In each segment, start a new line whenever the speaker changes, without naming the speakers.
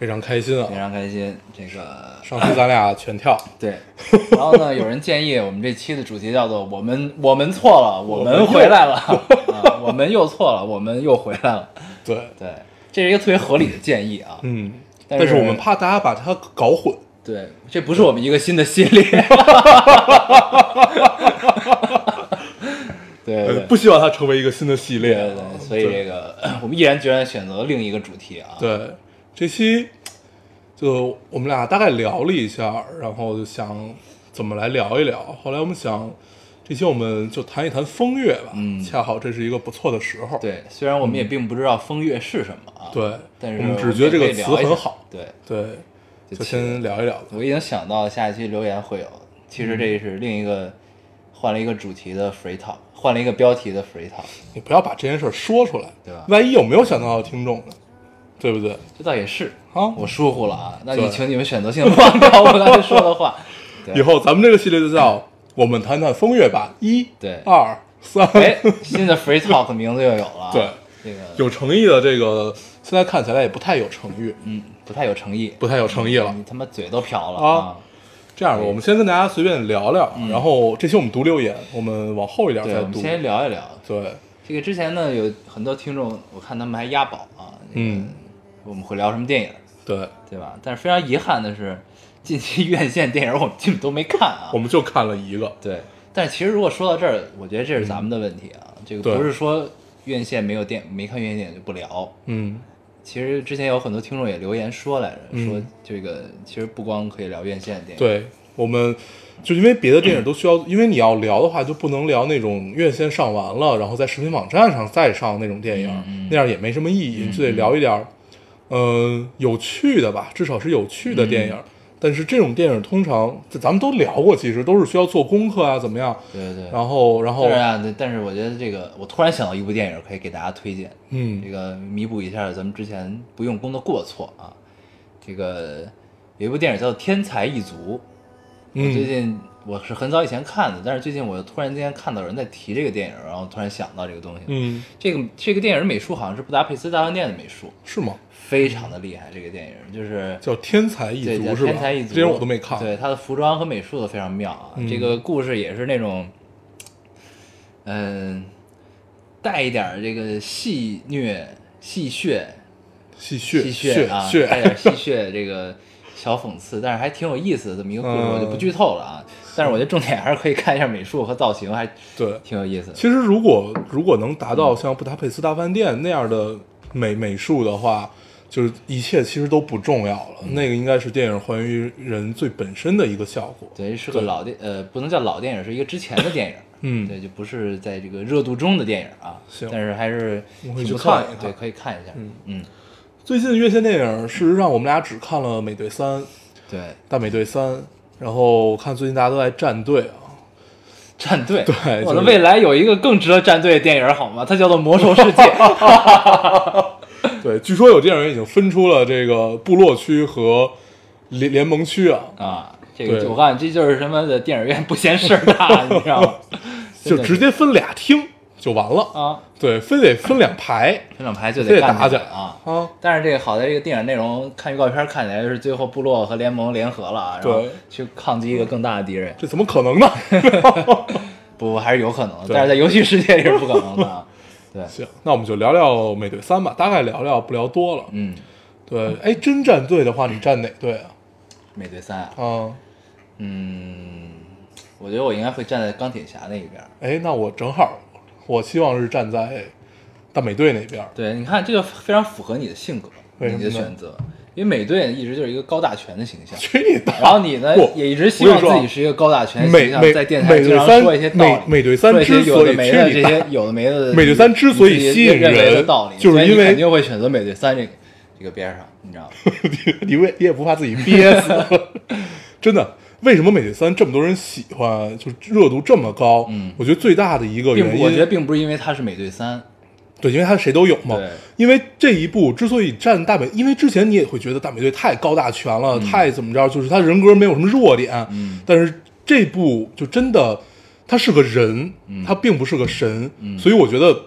非常开心啊
非！常开心。这个
上次咱俩 全跳，
对，然后呢，有人建议我们这期的主题叫做 “我们我们错了，我们回来了”，啊，我们又错了，我们又回来了。
对，
对，这是一个特别合理的建议啊。
嗯，
但是
我们怕大家把它搞混，
对，这不是我们一个新的系列。对对对
呃不希望它成为一个新的系列。
对，所以这个 我们毅然决然选择另一个主题啊。
对这期就我们俩大概聊了一下，然后就想怎么来聊一聊。后来我们想，这期我们就谈一谈风月吧，
嗯
恰好这是一个不错的时候。
对，虽然我们也并不知道风月是什么啊，
对，
但是
我们只觉得这个词很好。
对，
对，
就
就先聊一聊吧。
我已经想到下一期留言会有，其实这是另一个换了一个主题的 free talk，换了一个标题的 free talk，
你不要把这件事儿说出来，
对吧
万一有没有想到的听众呢？对不对？
这倒也是
啊
我疏忽了啊。那你请你们选择性忘掉 我刚才说的话。
以后咱们这个系列就叫 “我们谈谈风月吧”，一、
对
二、三，
哎，新的 free talk 名字又有了啊。
对，
这个
有诚意的这个，现在看起来也不太有诚意，
嗯不太有诚意，
不太有诚意了。
你他妈嘴都瓢了
啊！这样吧，我们先跟大家随便聊聊，然后这期我们读留言，我们往后一点再读。
先聊一聊
对，
这个之前呢，有很多听众，我看他们还押宝啊，
嗯，
我们会聊什么电影，
对，
对吧？但是非常遗憾的是，近期院线电影我们基本都没看啊。
我。们就看了一个，
对，但是其实如果说到这儿，我觉得这是咱们的问题啊，这个不是说院线没有电没看院线电影就不聊。
嗯，
其实之前有很多听众也留言说来着，
嗯。
说这个其实不光可以聊院线电影，
对，我们就因为别的电影都需要，因为你要聊的话，就不能聊那种院线上完了，然后在视频网站上再上那种电影，
嗯
那样也没什么意义，就得聊一点儿，嗯、有趣的吧，至少是有趣的电影。
嗯
但是这种电影通常，这咱们都聊过，其实都是需要做功课啊，怎么样？
对对对。
然后，然后
当，然啊，但是我觉得这个，我突然想到一部电影可以给大家推荐，
嗯
这个弥补一下咱们之前不用功的过错啊。这个有一部电影叫做《天才一族》，我最
嗯
近我是很早以前看的，但是最近我又突然间看到有人在提这个电影，然后突然想到这个东西。
嗯，
这个这个电影美术好像是布达佩斯大饭店的美术，
是吗？
非常的厉害。这个电影就是
叫《天才一族》是吧？
天才一族，
这些我都没看。
对，他的服装和美术都非常妙啊。
嗯
这个故事也是那种，嗯、带一点这个戏谑、戏谑、
戏谑
戏谑啊，
血
带点戏谑，这个小讽刺，但是还挺有意思的这么一个故事，
嗯
我就不剧透了啊。但是我觉得重点还是可以看一下美术和造型，还
对。
挺有意思的。
其实如果如果能达到像布达佩斯大饭店那样的美美术的话，就是一切其实都不重要了。那个应该是电影还原人最本身的一个效果。
对，是个老电，呃，不能叫老电影，是一个之前的电影。
嗯
对，就不是在这个热度中的电影啊。
行
但是还是
去
挺不错的
看一
对，可以看一下。
嗯
嗯，
最近院线电影，事实上我们俩只看了《美队三》《
对，
大美队三》，然后我看最近大家都在站队啊。
战队，
对就是
我的未来有一个更值得战队的电影，好吗？它叫做《魔兽世界》
对，据说有电影人已经分出了这个部落区和联联盟区啊，
啊。这个
对
我告诉你，这就是什么的电影院不嫌事儿大，你知道吗？
就直接分俩厅就完了。
啊，
对，非得分两排
分两排就
得
干
打起来
啊。
啊。
但是这个好在这个电影内容，看预告片看起来是最后部落和联盟联合了，然后
对
去抗击一个更大的敌人。
这怎么可能呢？
不，还是有可能的，但是在游戏世界里是不可能的啊。对，
行，那我们就聊聊美队三吧，大概聊聊，不聊多了。
嗯，
对，哎，真站队的话，你站哪队啊？
美队三啊，
嗯，
嗯，我觉得我应该会站在钢铁侠那一边。
哎，那我正好，我希望是站在大美队那边。
对，你看这个非常符合你的性格，你
为什么呢
的选择，因为美队一直就是一个高大全的形象。然后你呢，也一直希望自己是一个高大全的形象，在电台经常说一些道理，
美美队三之所以
有的没的这些有的没的，
美队三之所以吸引人
道理，
就是因为
你肯定会选择美队三这个这个边上，你知道吗？
你为你也不怕自己憋死？真的，为什么美队三这么多人喜欢，就热度这么高？
嗯
我觉得最大的一个原因，
我觉得并不是因为他是美队三，
对，因为他谁都有嘛
对。
因为这一部之所以占大美，因为之前你也会觉得大美队太高大全了，太怎么着，就是他人格没有什么弱点。
嗯
但是这部就真的，他是个人，
嗯
他并不是个神，所以我觉得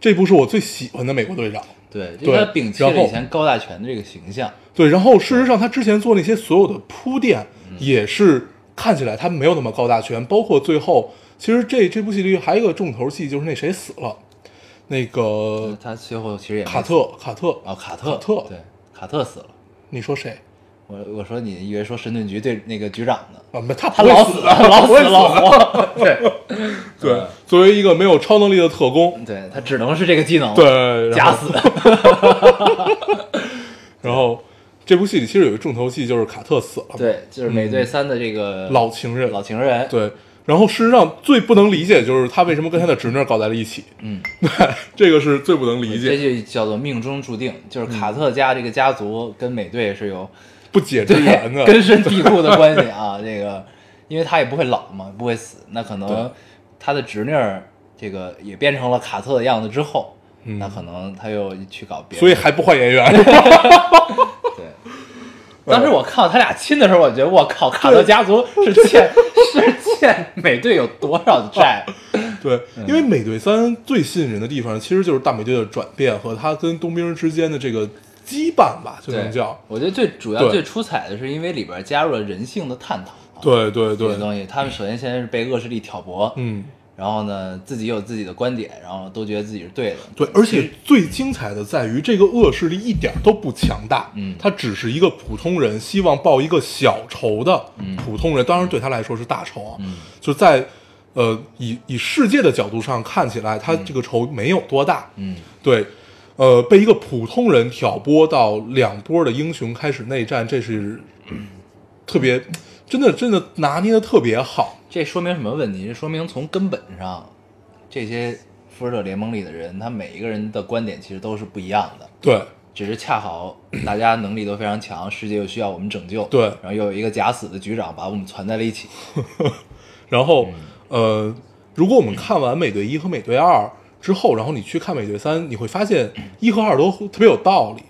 这部是我最喜欢的美国队长。
对，
对
因为他摒弃了以前高大全的这个形象。
对，然后事实上他之前做那些所有的铺垫，
嗯
也是看起来他没有那么高大全，包括最后，其实这这部戏里还有一个重头戏，就是那谁死了，那个
他最后其实也
卡特卡特
啊，卡特
卡特
对，卡特死了。
你说谁？
我我说你以为说神盾局对那个局长呢？
啊，没他
他老死 老死老活。
对 对，作为一个没有超能力的特工，
对他只能是这个技能，
对，然
假
后
死。
然后这部戏里其实有一个重头戏，就是卡特死了，，
对，就是美队三的这个
老情人，
老情人。
对。然后事实上最不能理解就是他为什么跟他的侄女搞在了一起，
嗯，
对，这个是最不能理解这、
就叫做命中注定，就是卡特家这个家族跟美队是有
不解之缘的。
根深蒂固的关系啊。这个，因为他也不会老嘛，不会死，那可能他的侄女儿这个也变成了卡特的样子之后，
嗯
那可能他又去搞别的。
所以还不换演员，
对。当时我看到他俩亲的时候，我觉得我靠，卡特家族是欠是欠美队有多少债？
对，
嗯
因为美队三最吸引人的地方，其实就是大美队的转变和他跟冬兵之间的这个羁绊吧，就能叫。
我觉得最主要、最出彩的是，因为里边加入了人性的探讨啊。
对对对，
这些东西，他们首先先是被恶势力挑拨，
嗯，
然后呢，自己有自己的观点，然后都觉得自己是对的。
对，而且最精彩的在于这个恶势力一点都不强大，
嗯。
他只是一个普通人，希望报一个小仇的
嗯。
普通人，当然对他来说是大仇啊，
嗯。
就在呃以以世界的角度上看起来，他这个仇没有多大，
嗯，
对，呃，被一个普通人挑拨到两波的英雄开始内战，这是特别真的真的拿捏的特别好，
这说明什么问题？这说明从根本上，这些复仇者联盟里的人，他每一个人的观点其实都是不一样的，
对
只是恰好大家能力都非常强，世界又需要我们拯救，
对
然后又有一个假死的局长把我们攒在了一起，
然后，
嗯
呃，如果我们看完美队一和美队二之后，然后你去看美队三，你会发现一和二都特别有道理。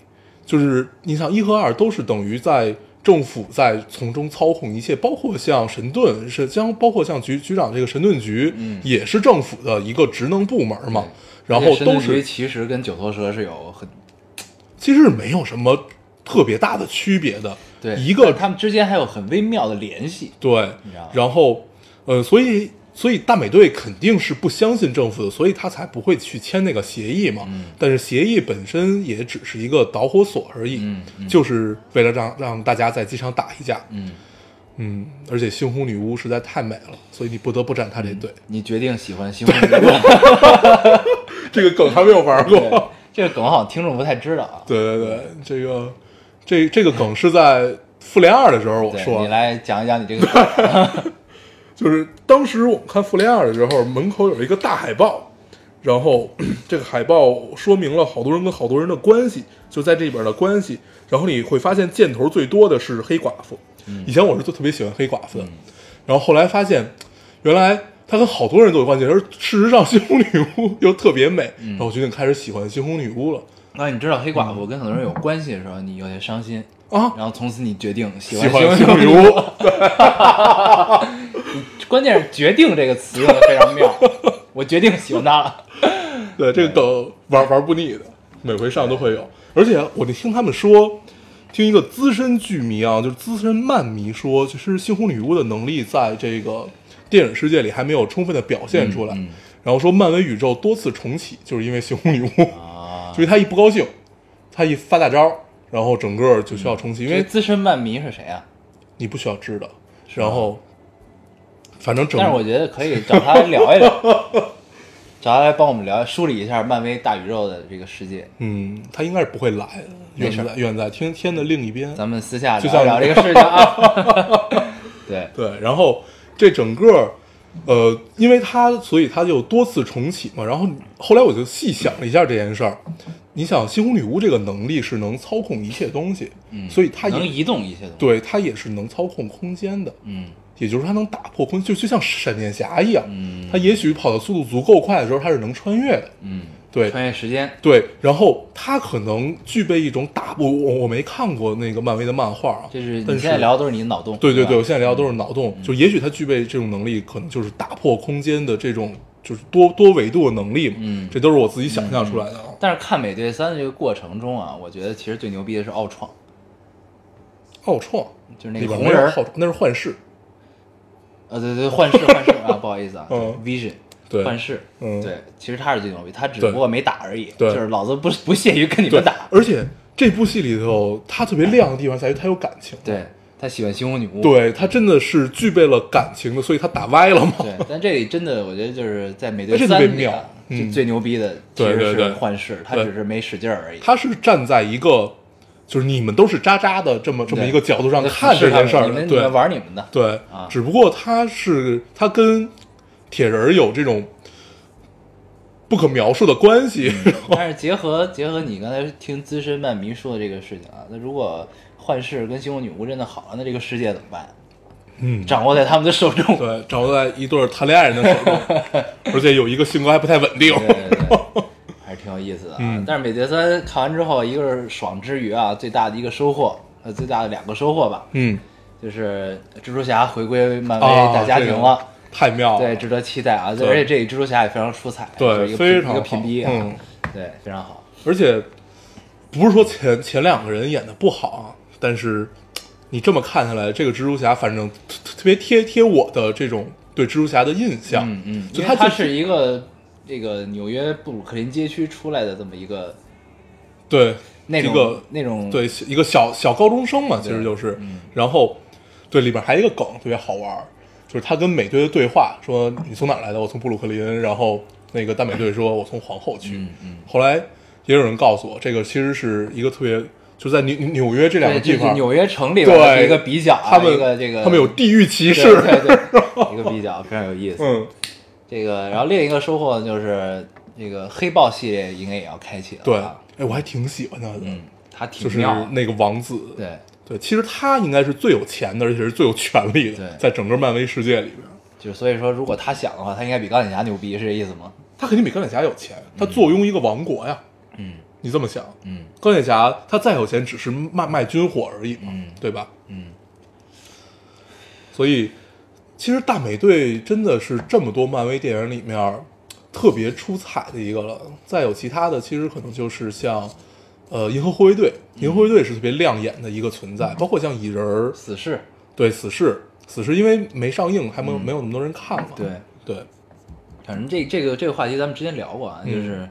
就是你想，一和二都是等于在政府在从中操控一切，包括像神盾是将，包括像局局长这个神盾局，
嗯
也是政府的一个职能部门嘛。然后都是
其实跟九头蛇是有很
其实没有什么特别大的区别的。
对
一个
他们之间还有很微妙的联系，
对然后，呃，所以所以大美队肯定是不相信政府的，所以他才不会去签那个协议嘛。
嗯
但是协议本身也只是一个导火索而已，
嗯嗯
就是为了让让大家在机场打一架。
嗯，
嗯，而且猩红女巫实在太美了，所以你不得不站他这队。
你决定喜欢猩红女巫。
这个梗还没有玩
对
过。
这个梗好像听众不太知道啊。
对对对，这个这这个梗是在复联二的时候我说的，
你来讲一讲你这个梗。
就是当时我们看《复联二》的时候，门口有一个大海报，然后 这个海报说明了好多人跟好多人的关系，就在这里边的关系。然后你会发现箭头最多的是黑寡妇，以前我是就特别喜欢黑寡妇。的，然后后来发现原来她跟好多人都有关系，而事实上猩红女巫又特别美，然后我决定开始喜欢猩红女巫了。
那你知道黑寡妇跟很多人有关系的时候，你有些伤心，
啊！
然后从此你决定喜
喜
欢
猩红女
巫。
巫，
关键是“决定”这个词用的非常妙。我决定喜欢他了。
对这个梗玩玩不腻的，每回上都会有。而且我就听他们说，听一个资深剧迷啊，就是资深漫迷说，其实猩红女巫的能力在这个电影世界里还没有充分的表现出来。
嗯嗯
然后说漫威宇宙多次重启，就是因为猩红女巫，
啊
所以他一不高兴，他一发大招，然后整个就需要重启，因为
资深漫迷是谁啊？
你不需要知道。然后，反正整
但是我觉得可以找他来聊一聊，找他来帮我们聊梳理一下漫威大宇宙的这个世界。
嗯，他应该是不会来的，远在远在天天的另一边。
咱们私下聊聊这个事情啊。对，
对，然后这整个，呃，因为他，所以他就多次重启嘛。然后后来我就细想了一下这件事儿，你想猩红女巫这个能力是能操控一切东西，
嗯，
所以她也
能移动一些东西。，
对她也是能操控空间的，
嗯
也就是他能打破空，就就像闪电侠一样，
嗯。
她也许跑的速度足够快的时候，他是能穿越的，
嗯，
对。
穿越时间。
对，然后他可能具备一种打我我我没看过那个漫威的漫画啊，
就是你现在聊的都是你的脑洞。
对对对，我现在聊的都是脑洞，就也许他具备这种能力，可能就是打破空间的这种就是多多维度的能力嘛，
嗯。
这都是我自己想象出来的啊。
但是看《美队三》的这个过程中啊，我觉得其实最牛逼的是奥创，
奥创
就是那个红人
那是幻视，
呃，对对，幻视幻视啊，不好意思啊
嗯
，Vision，
对。
幻视，
嗯。
对，其实他是最牛逼，他只不过没打而已，
对。
就是老子不不屑于跟你们打，，
而且这部戏里头，他特别亮的地方在于他有感情，
对他喜欢猩红女巫，
对他真的是具备了感情的，所以他打歪了嘛。
对，但这里真的，我觉得就是在美队
特
三里啊
别妙嗯
就最牛逼的其实是幻视，他只是没使劲而已。
他是站在一个就是你们都是渣渣的这么这么一个角度上
就
看这件事儿，对
你们玩你们的，
对，
啊。
只不过他是他跟铁人有这种不可描述的关系，
但是结合结合你刚才听资深漫迷说的这个事情啊，那如果幻视跟猩红女巫真的好了，那这个世界怎么办？
嗯，
掌握在他们的手中。
对，掌握在一对谈恋爱人的手中，而且有一个性格还不太稳定，
对对对，还是挺有意思的啊。
嗯
但是美队三看完之后，一个是爽之余啊，最大的一个收获，呃，最大的两个收获吧，
嗯，
就是蜘蛛侠回归漫威
啊，
大家庭
这个
了。
太妙了，
对，值得期待啊！
对
而且这里蜘蛛侠也非常出彩，
对非常
拼一个拼逼啊，
好嗯
对，非常好。
而且不是说前前两个人演的不好啊，但是你这么看下来，这个蜘蛛侠反正特特别贴贴我的这种对蜘蛛侠的印象，
嗯嗯，
就他就是
他是一个这个纽约布鲁克林街区出来的这么一个
对
那
个
那种
对一个小小高中生嘛，其实就是，
嗯
然后对里边还有一个梗特别好玩，就是他跟美队的对话，说你从哪儿来的？我从布鲁克林。然后那个大美队说我从皇后区。
嗯嗯，
后来也有人告诉我，这个其实是一个特别就在纽纽约这两，个地方，
纽约城里边的
对
一个比较啊，
他们
这个
他们有地域歧
对
视，
对对，一个比较非常有意思。
嗯，
这个，然后另一个收获就是那个黑豹系列应该也要开启了，
对，
啊
哎，我还挺喜欢他的，
嗯，他挺
就是，那个王子，
对，
对，其实他应该是最有钱的，而且是最有权力的，在整个漫威世界里边。
就所以说，如果他想的话，他应该比钢铁侠牛逼，是这意思吗？
他肯定比钢铁侠有钱，他坐拥一个王国呀。
嗯
你这么想，
嗯
钢铁侠他再有钱，只是卖卖军火而已嘛，
嗯
对吧？
嗯，
所以，其实大美队真的是这么多漫威电影里面特别出彩的一个了。再有其他的，其实可能就是像，呃，银河护卫队，银河护卫队是特别亮眼的一个存在，包括像蚁人儿，
死侍，
对，死侍，死侍因为没上映，还没有、没有那么多人看嘛。
对
对，
反正这这个这个话题咱们之前聊过啊，
嗯
就是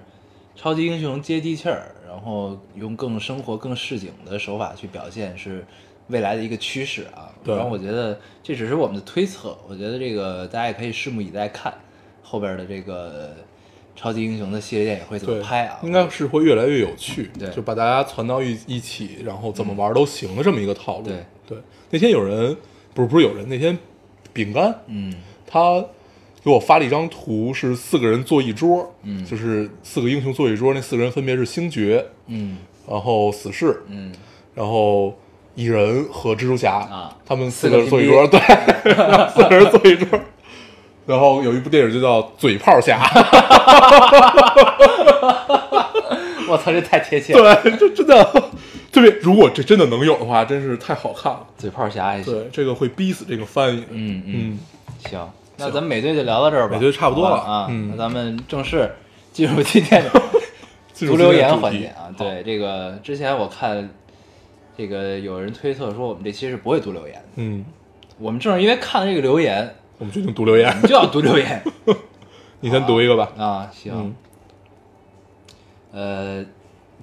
超级英雄接地气儿，然后用更生活、更市井的手法去表现，是未来的一个趋势啊。
对
然后我觉得这只是我们的推测，我觉得这个大家也可以拭目以待，看后边的这个超级英雄的系列电影会怎，么拍啊。
应该是会越来越有趣。
对
就把大家攒到一一起，然后怎么玩都行的这么一个套路。
对
对，那天有人不是不是有人，那天饼干
嗯
他给我发了一张图，是四个人坐一桌，
嗯
就是四个英雄坐一桌，那四个人分别是星爵，
嗯
然后死侍，
嗯，
然后蚁人和蜘蛛侠
啊
他们
四个
人坐一桌，对，四个人坐一桌。然后有一部电影就叫《嘴炮侠》，
我操，这太贴切了。
对，这真的特别。如果这真的能有的话，真是太好看了。
嘴炮侠也行。
对，这个会逼死这个翻译。
嗯嗯，
嗯，
行，那咱们美队就聊到这儿吧。
美队差不多了
啊。
嗯
那咱们正式进入今天的
进入
足留言环节啊。对，这个之前我看这个有人推测说我们这期是不会读留言的，
嗯，
我们正是因为看了这个留言，
我们决定读留言。
就要读留言。
你先读一个吧。
啊。行。
嗯，
呃，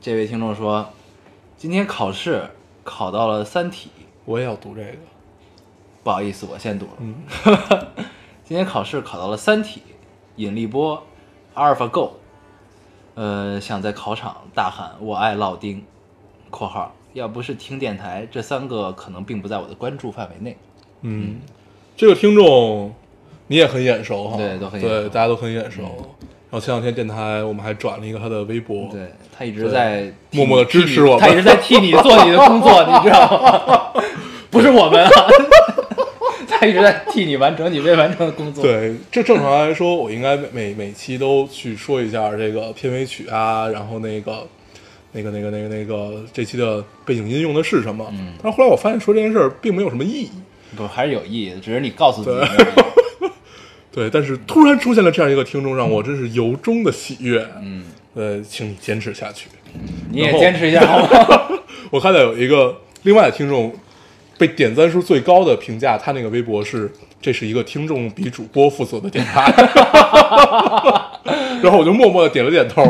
这位听众说，今天考试考到了《三体》，
我也要读这个。
不好意思，我先读了。
嗯，
今天考试考到了《三体》、引力波、阿尔法 Go，呃，想在考场大喊“我爱老丁”（括号要不是听电台，这三个可能并不在我的关注范围内。
嗯，这个听众你也很眼熟哈，
对都很眼熟
对，大家都很眼熟。然后前两天电台我们还转了一个他的微博，
对他一直在
默默地
替你
支持我们
他一直在替你做你的工作，你知道吗？不是我们啊，他一直在替你完成你未完成的工作。，
对，这正常来说，我应该每每每期都去说一下这个片尾曲啊，然后那个那个那个那个那个这期的背景音用的是什么。
嗯
但是后来我发现说这件事儿并没有什么意义。
不还是有意义的，只是你告诉自己
对 但是突然出现了这样一个听众，让我真是由衷的喜悦。
嗯，
呃，请你坚持下去。
你也坚持一下好吗？
我看到有一个另外的听众被点赞数最高的评价，他那个微博是这是一个听众比主播负责的电台，然后我就默默的点了点头。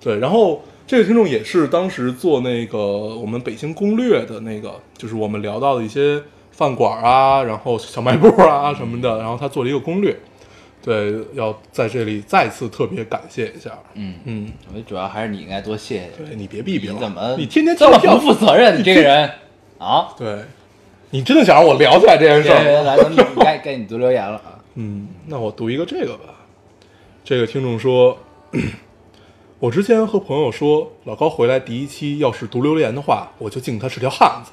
对，然后这个听众也是当时做那个我们北京攻略的那个，就是我们聊到的一些饭馆啊，然后小卖部啊什么的，然后他做了一个攻略。对，要在这里再次特别感谢一下。
嗯，
嗯，
我觉得主要还是你应该多谢谢。
对你别逼逼了，
你怎么
你天天
这么不负责任？你这个人 啊！
对，你真的想让我聊起来这件事儿？
来，咱们该该你读留言了啊。
嗯，那我读一个这个吧。这个听众说，我之前和朋友说，老高回来第一期要是读留言的话，我就敬他是条汉子。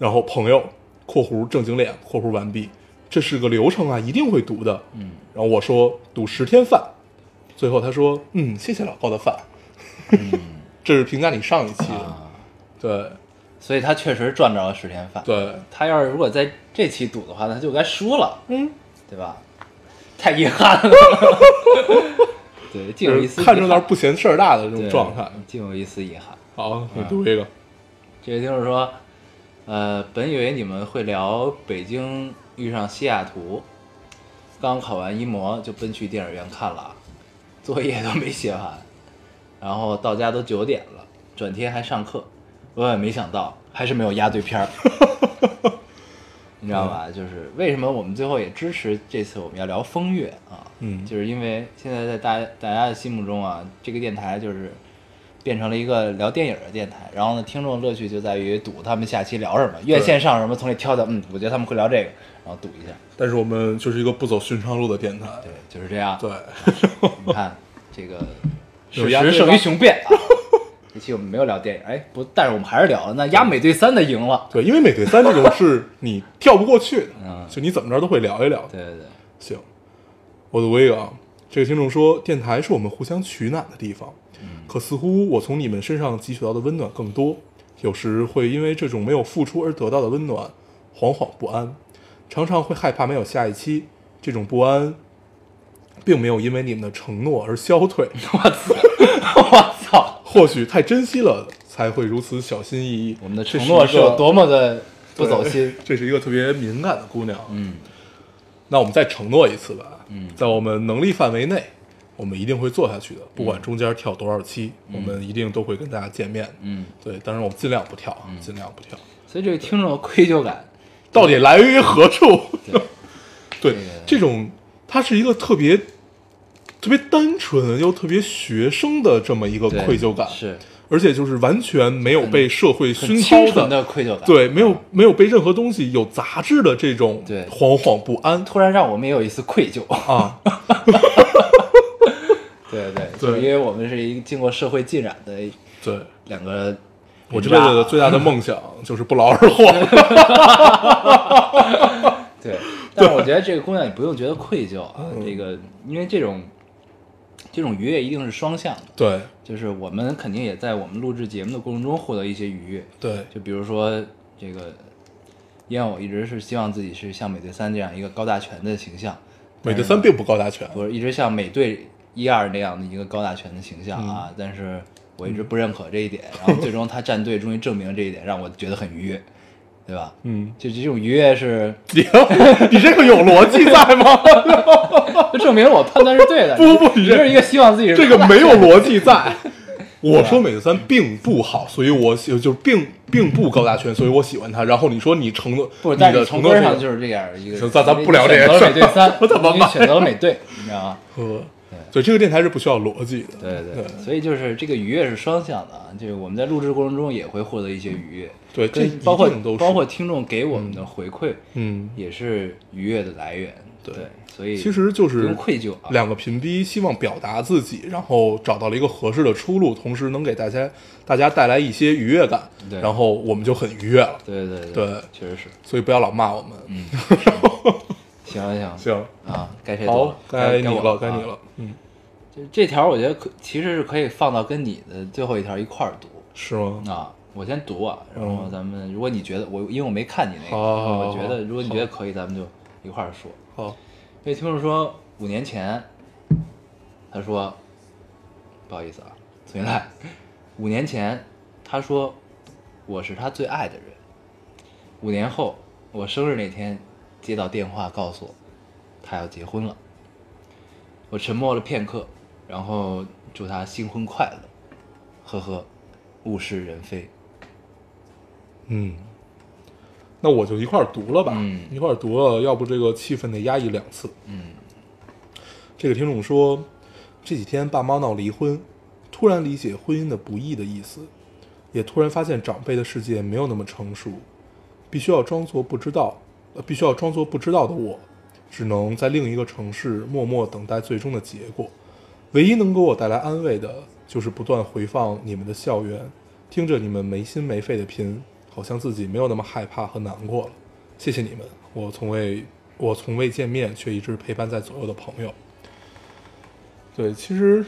然后朋友（括弧正经脸）（括弧完毕），这是个流程啊，一定会读的。
嗯，
然后我说赌十天饭，最后他说，嗯，谢谢老高的饭。嗯 这是评价你上一期的，
啊，
对
所以他确实赚着了十天饭。
对，
他要是如果在这期赌的话，他就该输了，
嗯，
对吧？太遗憾了。对，竟有一丝
看热闹
遗憾
不嫌事儿大的这种状态。
竟有一丝遗憾。
好，你读一个。
这个就是说，呃，本以为你们会聊北京遇上西雅图，刚考完一模就奔去电影院看了，作业都没写完，然后到家都九点了，转天还上课，万万没想到还是没有压对片儿。你知道吧？就是为什么我们最后也支持这次我们要聊风月啊？
嗯
就是因为现在在大家大家的心目中啊，这个电台就是变成了一个聊电影的电台。然后呢，听众乐趣就在于赌他们下期聊什么，院线上什么，从里挑的。嗯，我觉得他们会聊这个，然后赌一下。
但是我们就是一个不走寻常路的电台。
对，就是这样。
对，
你看这个
有
事实胜于雄辩啊。这期我们没有聊电影，哎，不，但是我们还是聊了。那压美队三的赢了。
对，因为美队三这种是你跳不过去的，
嗯
就你怎么着都会聊一聊。
对对对，
行，我读一个啊。这个听众说，电台是我们互相取暖的地方，可似乎我从你们身上汲取到的温暖更多，有时会因为这种没有付出而得到的温暖，惶惶不安，常常会害怕没有下一期。这种不安，并没有因为你们的承诺而消退，
我操，我操！
或许太珍惜了，才会如此小心翼翼。
我们的承诺是有多么的不走心。
这是一个特别敏感的姑娘。
嗯，
那我们再承诺一次吧。
嗯
在我们能力范围内，我们一定会做下去的，不管中间跳多少期，我们一定都会跟大家见面。
嗯，
对，当然我们尽量不跳，尽量不跳。
所以这个听众的愧疚感，
到底来源于何处？对 这种它是一个特别特别单纯又特别学生的这么一个愧疚感，
是
而且就是完全没有被社会熏陶
的愧疚感。，
对，没有没有被任何东西有杂质的这种
对
惶惶不安
突然让我们也有一丝愧疚。
啊，
对 对，
对
就是因为我们是一个经过社会浸染的
对。
两个。
我这辈子的最大的梦想 就是不劳而获。
对，但是我觉得这个姑娘你不用觉得愧疚啊，
嗯
这个因为这种这种愉悦一定是双向的，
对
就是我们肯定也在我们录制节目的过程中获得一些愉悦，
对，
就比如说这个，因为我一直是希望自己是像美队三这样一个高大全的形象，
美队三并不高大全。
不是一直像美队一二那样的一个高大全的形象
嗯
啊，但是我一直不认可这一点，然后最终他站队终于证明这一点，让我觉得很愉悦，对吧？
嗯，
就这种愉悦是，
你 你这个有逻辑在吗？
就证明我判断是对的。
不不不你这
是一个希望自己是
这个没有逻辑在。我说美队三并不好，所以我喜就是并并不高大全，所以我喜欢他。然后你说你承诺
不，
你
但是
的承诺
上就是这样一个。
行咱咱不聊这个事儿
美队三，
我怎么
选择了美队，你知道吗？
呃，对这个电台是不需要逻辑的。
对对
对
所以就是这个愉悦是双向的啊，就是我们在录制过程中也会获得一些愉悦，
对这
包括包括听众给我们的回馈，
嗯，
也是愉悦的来源。
对
对，所以
其实就是
愧疚啊。
两个频逼希望表达自己，然后找到了一个合适的出路，同时能给大家大家带来一些愉悦感，
对
然后我们就很愉悦了。
对对
对
确实是。
所以不要老骂我们。
嗯，行行
行，
啊，该谁了？，
该你了，该你了。嗯，
这这条我觉得可其实是可以放到跟你的最后一条一块儿读
是吗？
啊。我先读啊，然后
嗯
咱们如果你觉得我因为我没看你那个，我觉得如果你觉得可以，咱们就一块儿说。
好，
这听众说五年前，他说不好意思啊，重新来。五年前，他说我是他最爱的人。五年后，我生日那天接到电话告诉我他要结婚了。我沉默了片刻，然后祝他新婚快乐。呵呵，物是人非。
嗯，那我就一块儿读了吧，
嗯
一块儿读了，要不这个气氛得压抑两次。
嗯
这个听众说，这几天爸妈闹离婚，突然理解婚姻的不易的意思，也突然发现长辈的世界没有那么成熟，必须要装作不知道，呃，必须要装作不知道的我，只能在另一个城市默默等待最终的结果。唯一能给我带来安慰的，就是不断回放你们的校园，听着你们没心没肺的拼，好像自己没有那么害怕和难过了。谢谢你们，我从未我从未见面却一直陪伴在左右的朋友。对，其实，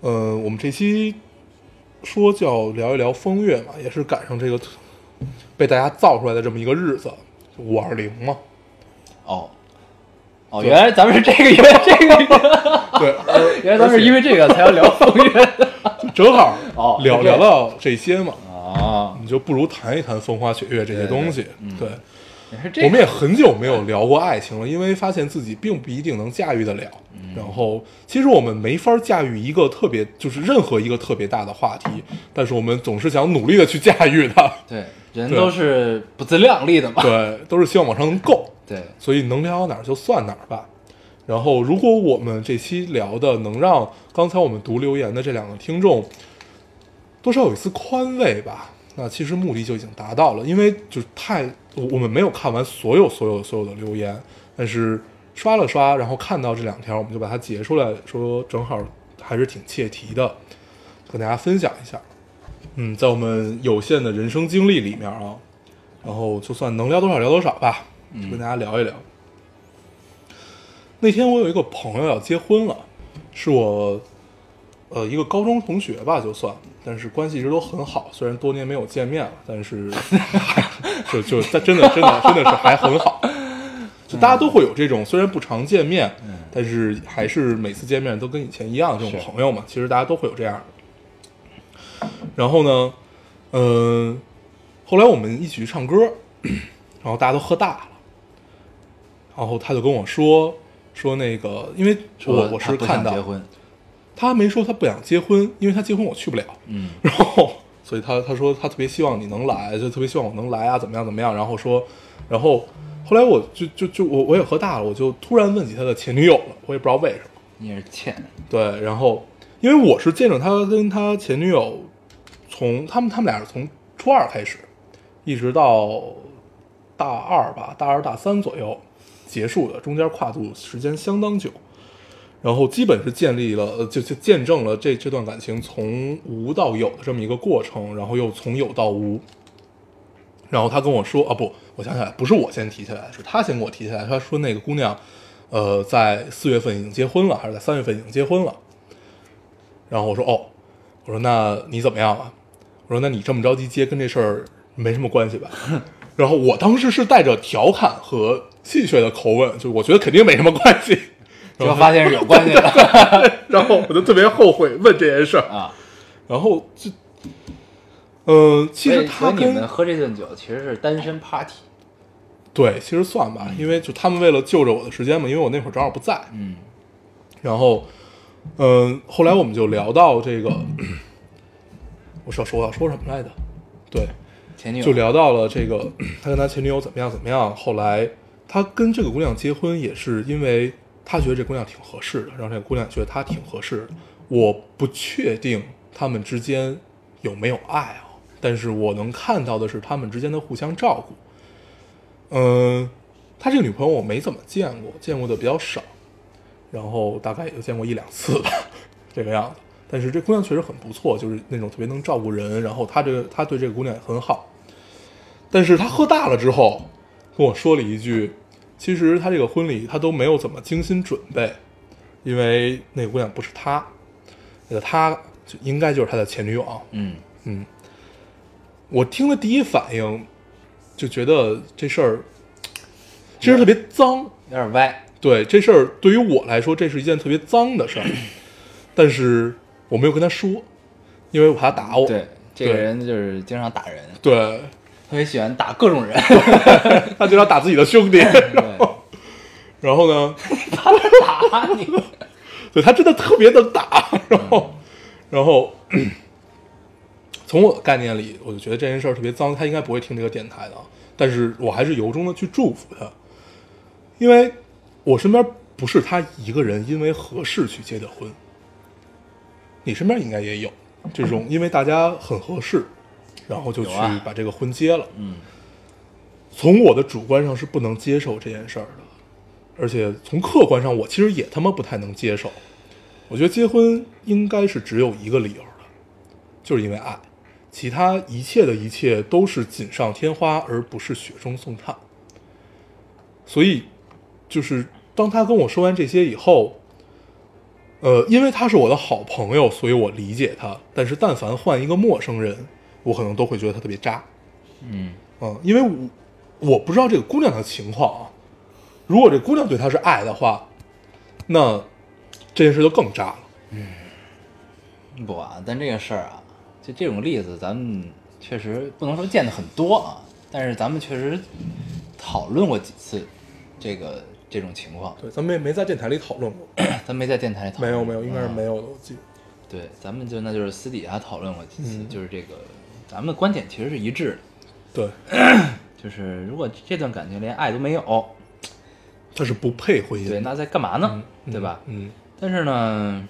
呃，我们这期说叫聊一聊风月嘛，也是赶上这个被大家造出来的这么一个日子，五二零嘛。
哦哦，原来咱们是这个，因为这个，
对，而
原来咱们是因为这个才要聊风月
就正好
哦
聊聊到这些嘛，
啊。
你就不如谈一谈风花雪月这些东西。对，我们也很久没有聊过爱情了，因为发现自己并不一定能驾驭得了。然后，其实我们没法驾驭一个特别，就是任何一个特别大的话题，但是我们总是想努力的去驾驭它。
对，人都是不自量力的嘛。
对，都是希望往上能够，
对，
所以能聊到哪儿就算哪儿吧。然后，如果我们这期聊的能让刚才我们读留言的这两个听众多少有一丝宽慰吧，那其实目的就已经达到了。因为就是太，我我们没有看完所有所有所有的留言，但是刷了刷，然后看到这两条，我们就把它截出来，说正好还是挺切题的，跟大家分享一下。嗯，在我们有限的人生经历里面啊，然后就算能聊多少聊多少吧，就跟大家聊一聊。那天我有一个朋友要结婚了，是我呃一个高中同学吧，就算，但是关系一直都很好。虽然多年没有见面了，但是 就就他真的真的真的是还很好。就大家都会有这种虽然不常见面，但是还是每次见面都跟以前一样这种朋友嘛。其实大家都会有这样的。然后呢，嗯、后来我们一起去唱歌，然后大家都喝大了，然后他就跟我说说那个，因为我我是看到
结婚，
他没说他不想结婚，因为他结婚我去不了。
嗯，
然后所以他他说他特别希望你能来，就特别希望我能来啊，怎么样怎么样。然后说，然后后来我就就就我我也喝大了，我就突然问起他的前女友了，我也不知道为什么。
你也是欠，
对，然后因为我是见证他跟他前女友从他们他们俩是从初二开始，一直到大二吧，大二大三左右结束的，中间跨度时间相当久。然后基本是建立了，就就见证了这这段感情从无到有的这么一个过程，然后又从有到无。然后他跟我说，啊不，我想起来，不是我先提起来，是他先给我提起来。他说那个姑娘，呃，在四月份已经结婚了，还是在三月份已经结婚了。然后我说，哦，我说那你怎么样啊？我说那你这么着急结，跟这事儿没什么关系吧？然后我当时是带着调侃和戏谑的口吻，就我觉得肯定没什么关系。
结果发现是有关系的
然后我就特别后悔问这件事儿。
啊。
然后就，嗯、其实他跟
你们喝这顿酒其实是单身 party，
对，其实算吧，因为就他们为了救着我的时间嘛，因为我那会儿正好不在。
嗯，
然后，嗯、后来我们就聊到这个，我说说我要说什么来着？对，
前女友
就聊到了这个他跟他前女友怎么样怎么样。后来他跟这个姑娘结婚，也是因为他觉得这姑娘挺合适的，然后这姑娘觉得他挺合适的。我不确定他们之间有没有爱啊，但是我能看到的是他们之间的互相照顾。嗯，他这个女朋友我没怎么见过，见过的比较少，然后大概也就见过一两次吧，这个样子。但是这姑娘确实很不错，就是那种特别能照顾人，然后他这个他对这个姑娘也很好。但是他喝大了之后跟我说了一句，其实他这个婚礼他都没有怎么精心准备，因为那个姑娘不是他，那个他就应该就是他的前女友。啊。
嗯。
嗯，我听的第一反应就觉得这事儿这事儿特别脏。
有点歪，
对这事儿对于我来说，这是一件特别脏的事儿，但是我没有跟他说，因为我怕他打我。
对，这个人就是经常打人，
对，
特别喜欢打各种人，
他经常打自己的兄弟，
对，
然后呢，他
打你，
对他真的特别能打，然后，然后，从我的概念里，我就觉得这件事儿特别脏，他应该不会听这个电台的，但是我还是由衷的去祝福他，因为我身边不是他一个人因为合适去结的婚，你身边应该也有这种，因为大家很合适，然后就去把这个婚结了。
嗯，
从我的主观上是不能接受这件事儿的，而且从客观上，我其实也他妈不太能接受。我觉得结婚应该是只有一个理由的，就是因为爱，其他一切的一切都是锦上添花，而不是雪中送炭。所以，就是当他跟我说完这些以后，呃，因为他是我的好朋友，所以我理解他。但是，但凡换一个陌生人，我可能都会觉得他特别渣。
嗯，
嗯，因为我我不知道这个姑娘的情况啊。如果这姑娘对他是爱的话，那这件事就更渣了。
嗯不啊，但这个事儿啊，就这种例子，咱们确实不能说见的很多啊，但是咱们确实讨论过几次这个这种情况，
对，咱们也没在电台里讨论过，
咱没在电台里讨论，
没有没有，应该是
嗯
没有的，我记得。
对，咱们就那就是私底下讨论过几次，
嗯
就是这个咱们的观点其实是一致的，
对，
就是如果这段感情连爱都没有，
他是不配婚姻。的。
对，那在干嘛呢？
嗯
对吧？
嗯，
但是呢，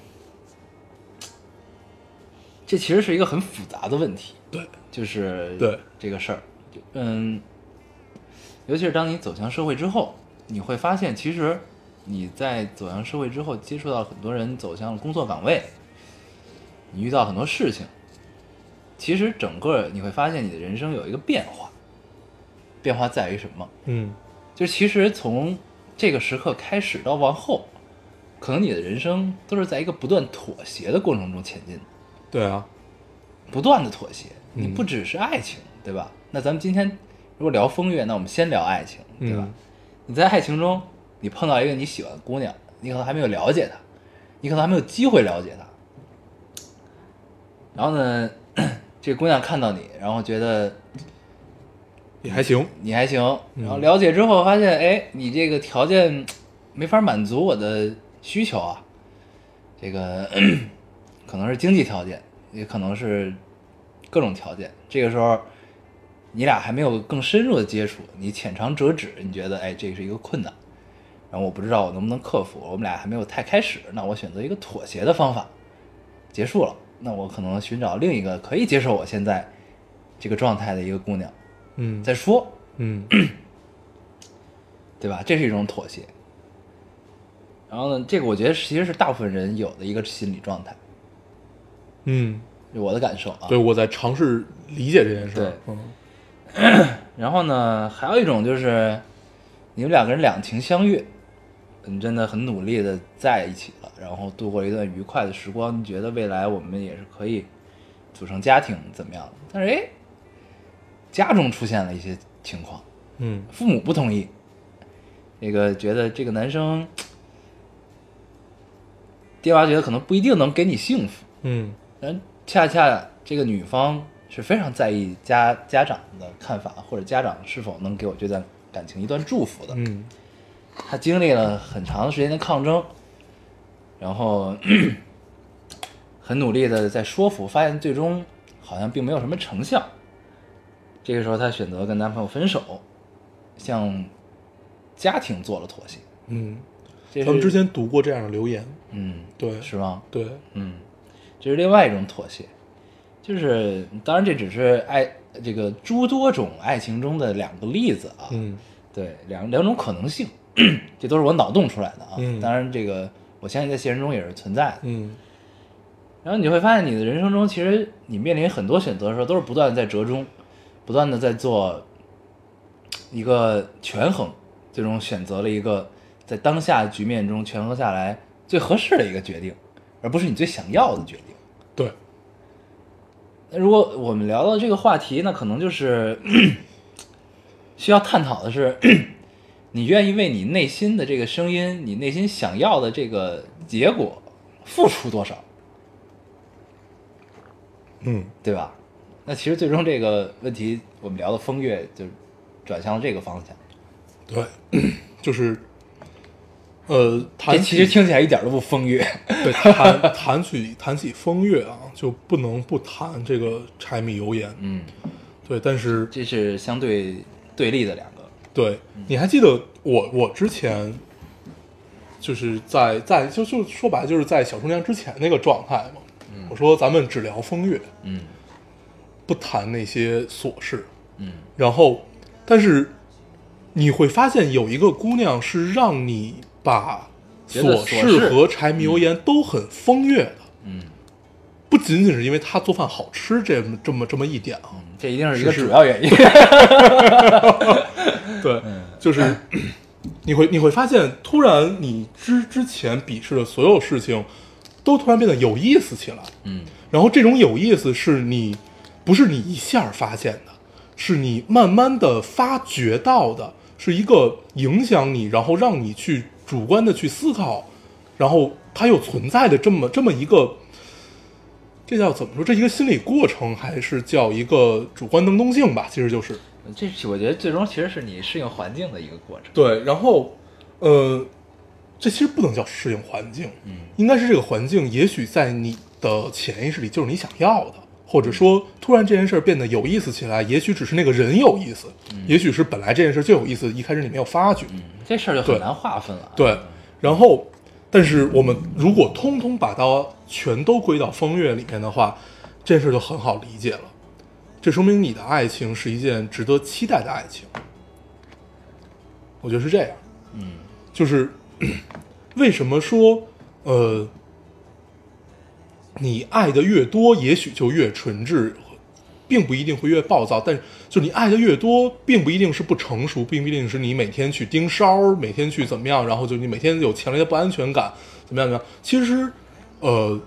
这其实是一个很复杂的问题，
对，
就是
对。
这个事儿，嗯，尤其是当你走向社会之后，你会发现，其实你在走向社会之后，接触到很多人走向了工作岗位，你遇到很多事情，其实整个你会发现你的人生有一个变化，变化在于什么？
嗯，
就其实从这个时刻开始到往后，可能你的人生都是在一个不断妥协的过程中前进的。
对啊，
不断的妥协，
嗯
你不只是爱情，对吧？那咱们今天如果聊风月，那我们先聊爱情，对吧？
嗯
你在爱情中，你碰到一个你喜欢的姑娘，你可能还没有了解她，你可能还没有机会了解她。然后呢，这个姑娘看到你，然后觉得
你还行。
你还行，
嗯
然后了解之后发现，哎，你这个条件没法满足我的需求啊，这个 可能是经济条件，也可能是各种条件。这个时候，你俩还没有更深入的接触，你浅尝辄止，你觉得哎，这是一个困难，然后我不知道我能不能克服，我们俩还没有太开始，那我选择一个妥协的方法，结束了，那我可能寻找另一个可以接受我现在这个状态的一个姑娘
嗯，
再说。
嗯
对吧？这是一种妥协。然后呢，这个我觉得其实是大部分人有的一个心理状态，
嗯，
就我的感受啊。
对，我在尝试理解这件事儿。
对
嗯
然后呢，还有一种就是你们两个人两情相悦，你真的很努力的在一起了，然后度过了一段愉快的时光，你觉得未来我们也是可以组成家庭怎么样的？但是哎，家中出现了一些情况，
嗯
父母不同意，那个觉得这个男生，爹妈觉得可能不一定能给你幸福，
嗯
但恰恰这个女方是非常在意家家长的看法，或者家长是否能给我这段感情一段祝福的。
嗯
他经历了很长时间的抗争，然后 很努力的在说服，发现最终好像并没有什么成效。这个时候，她选择跟男朋友分手，向家庭做了妥协。
嗯，咱们之前读过这样的留言。
嗯，
对，
是吗？
对，
嗯，这是另外一种妥协，就是当然这只是爱这个诸多种爱情中的两个例子啊。
嗯
对，两两种可能性，这都是我脑洞出来的啊。
嗯
当然，这个我相信在现实中也是存在的。
嗯
然后你会发现，你的人生中，其实你面临很多选择的时候，都是不断的在折中，不断的在做一个权衡，最终选择了一个在当下局面中权衡下来最合适的一个决定，而不是你最想要的决定。
对，
那如果我们聊到这个话题，那可能就是 需要探讨的是，你愿意为你内心的这个声音，你内心想要的这个结果付出多少，
嗯
对吧？那其实最终这个问题，我们聊的风月就转向了这个方向。
对，就是呃，
这
谈
其实听起来一点都不风月。
对谈谈起谈起风月啊，就不能不谈这个柴米油盐。
嗯，
对，但是
这是相对对立的两个。
对，你还记得我我之前就是在在就就说白了就是在小春娘之前那个状态嘛。我说咱们只聊风月，
嗯
不谈那些琐事。
嗯
然后，但是你会发现有一个姑娘是让你把琐
琐事
和柴米油盐都很风月的，
嗯，
不仅仅是因为她做饭好吃这么这么这么一点啊。
这一定是一个主要原因。
对，
嗯
就是你会你会发现，突然你之之前鄙视的所有事情，都突然变得有意思起来。
嗯
然后这种有意思是你不是你一下发现的，是你慢慢的发掘到的，是一个影响你，然后让你去主观的去思考，然后它又存在的这么这么一个，这叫怎么说？这一个心理过程，还是叫一个主观能动性吧？其实就是
这是我觉得最终其实是你适应环境的一个过程。
对，然后呃，这其实不能叫适应环境，
嗯
应该是这个环境，也许在你的潜意识里就是你想要的，或者说突然这件事儿变得有意思起来，也许只是那个人有意思，也许是本来这件事就有意思，一开始你没有发觉，
嗯，这事儿就很难划分了。
对，然后，但是我们如果通通把它全都归到风月里面的话，这事儿就很好理解了。这说明你的爱情是一件值得期待的爱情。我觉得是这样，
嗯
就是 为什么说，呃，你爱的越多，也许就越纯质，并不一定会越暴躁。但就你爱的越多，并不一定是不成熟，并不一定是你每天去盯梢，每天去怎么样，然后就你每天有强烈的不安全感，怎么样怎么样。其实，呃，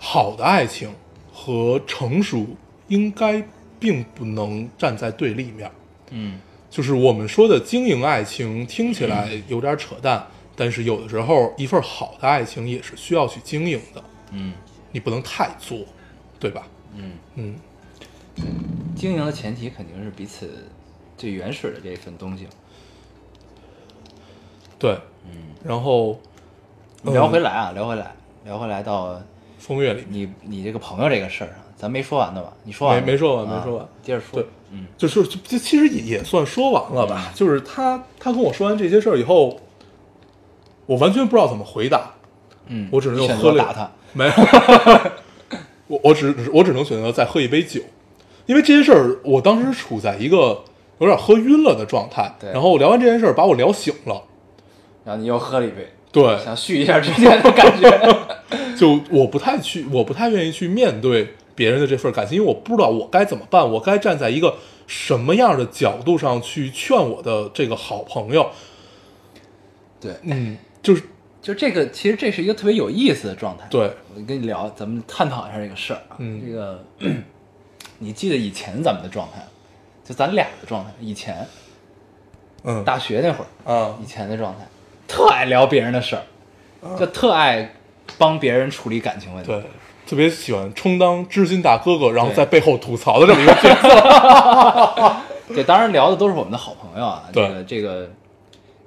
好的爱情和成熟应该并不能站在对立面。
嗯。
就是我们说的经营爱情，听起来有点扯淡，但是有的时候一份好的爱情也是需要去经营的，
嗯。
你不能太作，对吧？
嗯，
嗯，
经营的前提肯定是彼此最原始的这份东西。
对，
嗯，
然后
聊回来啊，聊回来，聊回来到
风月里，
你你这个朋友这个事儿上，咱没说完呢吧？你说完
没没说完
啊
没说完
接着说。
对
嗯
就是就其实也也算说完了吧。就是他他跟我说完这些事儿以后，我完全不知道怎么回答，
嗯，
我只能用
选
喝了
择打他。
没有，我我只我只能选择再喝一杯酒，因为这些事儿我当时处在一个有点喝晕了的状态，
对
然后我聊完这件事儿把我聊醒了，
然后你又喝了一杯，
对，
想续一下之前的感觉。
就我不太去，我不太愿意去面对别人的这份感情，因为我不知道我该怎么办，我该站在一个什么样的角度上去劝我的这个好朋友，
对，
嗯，就是
就这个，其实这是一个特别有意思的状态。
对，
我跟你聊，咱们探讨一下这个事儿啊。
嗯
这个，你记得以前咱们的状态，就咱俩的状态，以前
嗯
大学那会儿，
嗯
以前的状态，特爱聊别人的事儿，就特爱帮别人处理感情问题。
对，特别喜欢充当知心大哥哥，然后在背后吐槽的这么一个角色，
对，当然聊的都是我们的好朋友啊。
对
这个这个，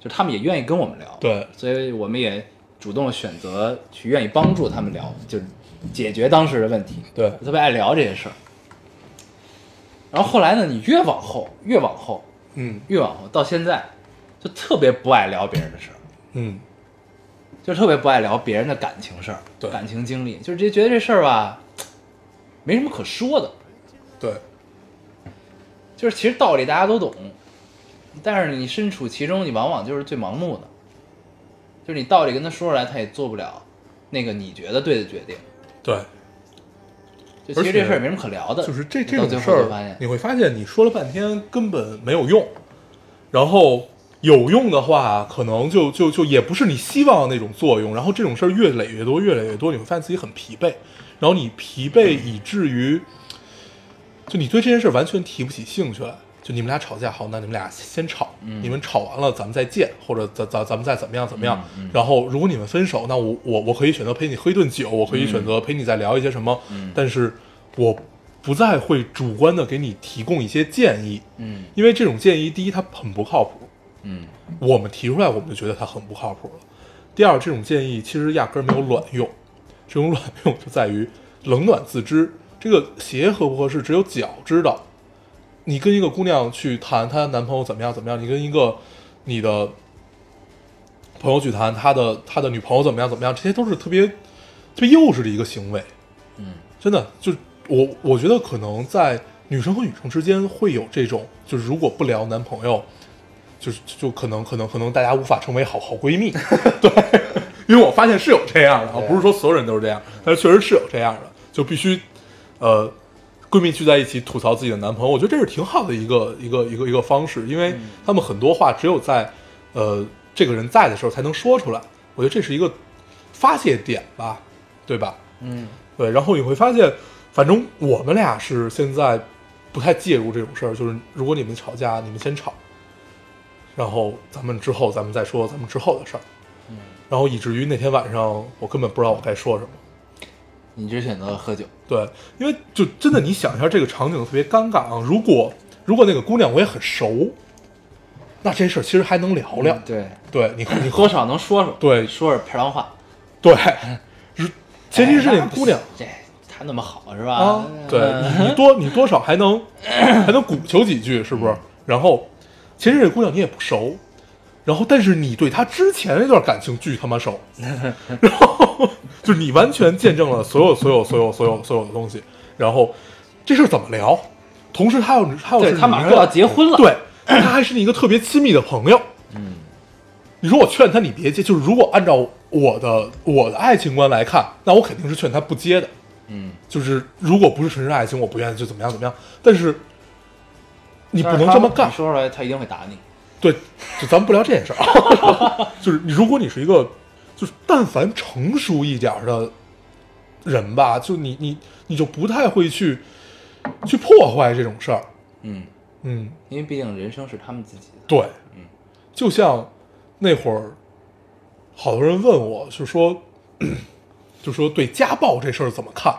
就他们也愿意跟我们聊。
对
所以我们也主动选择去愿意帮助他们聊，就是解决当时的问题。
对
特别爱聊这些事儿。然后后来呢，你越往后，越往后，
嗯
越往后，到现在，就特别不爱聊别人的事儿，
嗯
就特别不爱聊别人的感情事儿，
对
感情经历，就是这觉得这事儿吧，没什么可说的。
对，
就是其实道理大家都懂，但是你身处其中，你往往就是最盲目的，就是你道理跟他说出来，他也做不了那个你觉得对的决定。
对，
就其实这事儿也没什么可聊的，
就是这这种事儿你会发现你说了半天根本没有用，然后有用的话，可能就就就也不是你希望的那种作用，然后这种事儿越累越多，越累越多，你会发现自己很疲惫，然后你疲惫以至于，就你对这件事儿完全提不起兴趣来。就你们俩吵架，好，那你们俩先吵，你们吵完了咱们再见，或者咱咱咱们再怎么样怎么样。然后如果你们分手，那我我我可以选择陪你喝一顿酒，我可以选择陪你再聊一些什么，但是我不再会主观的给你提供一些建议，
嗯
因为这种建议，第一它很不靠谱，
嗯
我们提出来我们就觉得它很不靠谱了。第二，这种建议其实压根儿没有卵用，这种卵用就在于冷暖自知。这个鞋合不合适，只有脚知道。你跟一个姑娘去谈她男朋友怎么样怎么样，你跟一个你的朋友去谈他的他的女朋友怎么样怎么样，这些都是特别特别幼稚的一个行为。
嗯
真的，就我我觉得可能在女生和女生之间会有这种，就是如果不聊男朋友，就是就可能可能可能大家无法成为好好闺蜜，对，因为我发现是有这样的啊，不是说所有人都是这样，但是确实是有这样的，就必须呃闺蜜聚在一起吐槽自己的男朋友，我觉得这是挺好的一个一个一个一个方式，因为他们很多话只有在呃这个人在的时候才能说出来，我觉得这是一个发泄点吧，对吧？
嗯
对，然后你会发现，反正我们俩是现在不太介入这种事儿，就是如果你们吵架，你们先吵，然后咱们之后咱们再说咱们之后的事儿。
嗯，
然后以至于那天晚上我根本不知道我该说什么。
你就选择了喝酒，
对，因为就真的你想一下这个场景特别尴尬啊！如果如果那个姑娘我也很熟，那这事儿其实还能聊聊。
嗯对，
对，你你
多少能说说，
对
说说漂亮话。
对，如前提是
哎
那个姑娘。
这她那么好是吧？
啊，对你多你多少还能还能鼓求几句，是不是？然后，其实这姑娘你也不熟，然后但是你对她之前那段感情巨他妈熟，然后就是你完全见证了所有所有所有所有所有的东西，然后这事儿怎么聊？同时他又他又是你一个
对他马上要结婚了，
对，他还是你一个特别亲密的朋友。
嗯，
你说我劝他你别接，就是如果按照我的我的爱情观来看，那我肯定是劝他不接的。
嗯，
就是如果不是纯是爱情，我不愿意就怎么样怎么样。但是你不能这么干，
说出来他一定会打你。
对，就咱们不聊这件事儿啊。就是你，如果你是一个，就是但凡成熟一点儿的人吧，就你你你就不太会去去破坏这种事儿。
嗯，
嗯，
因为毕竟人生是他们自己的。
对，
嗯，
就像那会儿，好多人问我，就说，就说对家暴这事儿怎么看？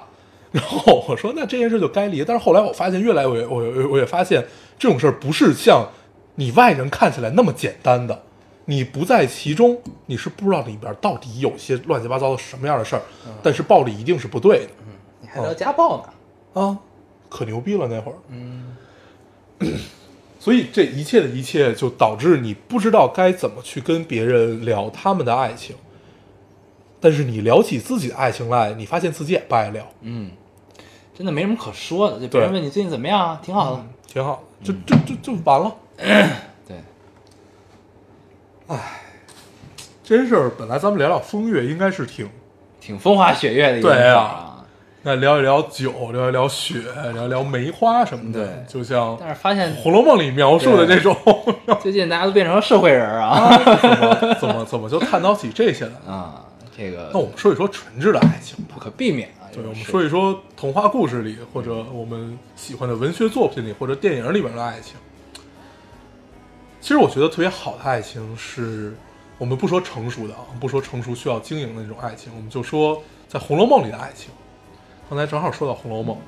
然后我说，那这件事就该离。但是后来我发现，越来越我我我也发现，这种事儿不是像你外人看起来那么简单的。你不在其中，你是不知道里边到底有些乱七八糟的什么样的事儿。但是暴力一定是不对的嗯
你还聊家暴呢？
啊，可牛逼了那会儿。
嗯，
所以这一切的一切，就导致你不知道该怎么去跟别人聊他们的爱情。但是你聊起自己的爱情来，你发现自己也不爱聊，
嗯，真的没什么可说的。就别人问你最近怎么样啊，挺好的。
挺好，就就就就完了。
对，
这件事儿本来咱们聊聊风月，应该是挺，
挺风花雪月的一个
对啊
事啊。
那聊一聊酒，聊一聊雪，聊一聊梅花什么的，
对
就像《
但是发现
红楼梦》里描述的这种，
最近大家都变成了社会人儿啊
怎么怎么就探讨起这些来了？
啊，这个
那我们说一说纯质的爱情。
不可避免啊。
对，我们说一说童话故事里，或者我们喜欢的文学作品里，或者电影里边的爱情。其实我觉得特别好的爱情是，我们不说成熟的啊，不说成熟需要经营的那种爱情，我们就说在《红楼梦》里的爱情。刚才正好说到《红楼梦》，《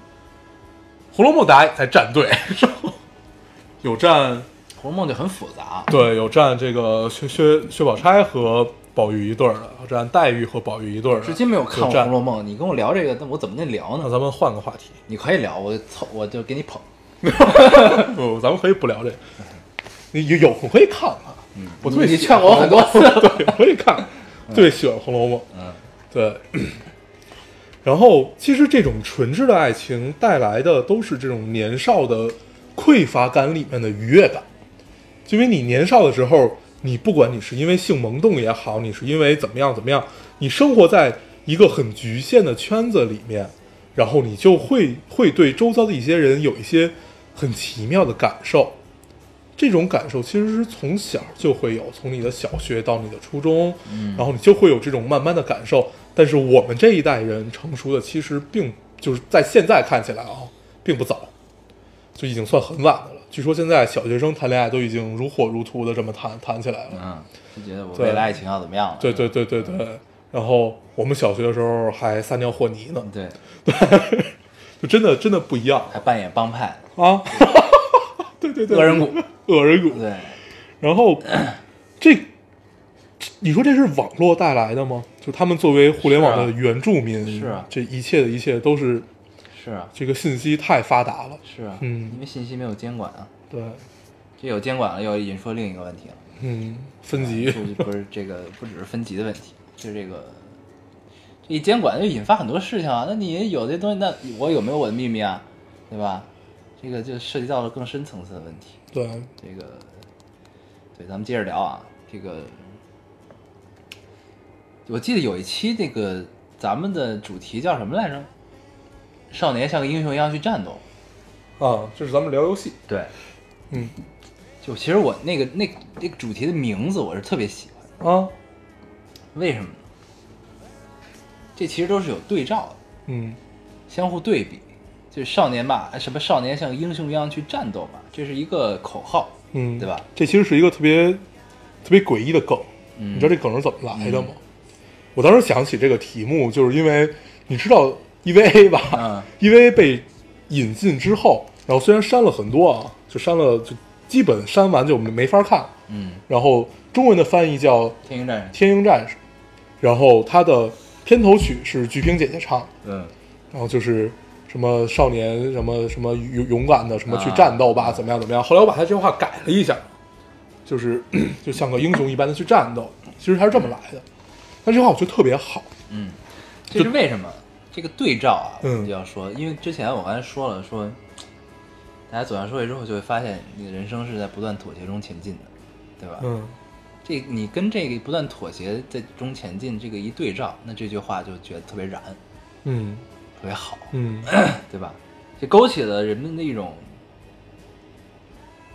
红楼梦》大家也在站队，有站《
红楼梦》就很复杂。
对，有站这个薛薛薛宝钗和宝玉一对儿的，这按黛玉和宝玉一对儿的。
至今没有看过《红楼梦》，你跟我聊这个，那我怎么能聊呢？
那咱们换个话题。
你可以聊，我就凑，我就给你捧。
不，咱们可以不聊这个。你有有空可以看啊。嗯，我
你劝过我很多次
对，可以看，最喜欢《红楼梦》。
嗯，
对。然后，其实这种纯质的爱情带来的都是这种年少的匮乏感里面的愉悦感。就因为你年少的时候，你不管你是因为性萌动也好，你是因为怎么样怎么样，你生活在一个很局限的圈子里面，然后你就会会对周遭的一些人有一些很奇妙的感受。这种感受其实是从小就会有，从你的小学到你的初中，
嗯
然后你就会有这种慢慢的感受。但是我们这一代人成熟的其实并就是在现在看起来啊，并不早，就已经算很晚的了。据说现在小学生谈恋爱都已经如火如荼的这么谈谈起来了。
嗯，就觉得我
对
未来爱情要怎么样了？
对对对对对。然后我们小学的时候还撒尿和泥呢，
对，
就真的真的不一样
还扮演帮派，
啊！对对对，
恶人谷，
恶人谷。
对，
然后这，你说这是网络带来的吗？就他们作为互联网的原住民，
是啊
这一切的一切都是
是啊，
这个信息太发达了。
是啊，
嗯
因为信息没有监管啊，
对，
这有监管了，又引出另一个问题了。
嗯，分级，
不 不是这个，不只是分级的问题，就这个这一监管就引发很多事情啊。那你有这东西，那我有没有我的秘密啊？对吧？这个就涉及到了更深层次的问题。
对，
这个，对，咱们接着聊啊。这个，我记得有一期那个咱们的主题叫什么来着？少年像个英雄一样去战斗。
啊，这是咱们聊游戏，
对，
嗯。
就其实我那个那那个主题的名字我是特别喜欢，
啊，
为什么呢？这其实都是有对照的，
嗯。
相互对比。就是少年吧，什么少年像英雄一样去战斗吧，这是一个口号，
嗯，
对吧？
这其实是一个特别特别诡异的梗，
嗯。
你知道这梗是怎么来的吗？我当时想起这个题目，就是因为你知道 EVA 吧、
嗯
e v a 被引进之后，然后虽然删了很多啊，就删了，就基本删完就没没法看。
嗯，
然后中文的翻译叫《
天鹰战士，
天鹰战士》，然后它的片头曲是鞠萍姐姐唱的，
嗯
然后就是什么少年什么什么勇勇敢的什么去
啊
战斗吧，怎么样怎么样。后来我把他这句话改了一下，就是 就像个英雄一般的去战斗，其实他是这么来的。但这句话我觉得特别好，
嗯，这是为什么？这个对照啊，我
嗯
们就要说，因为之前我刚才说了，说大家走向社会之后，就会发现你的人生是在不断妥协中前进的，对吧？
嗯
这你跟这个不断妥协在中前进这个一对照，那这句话就觉得特别燃，
嗯
特别好，
嗯
对吧？就勾起了人们的一种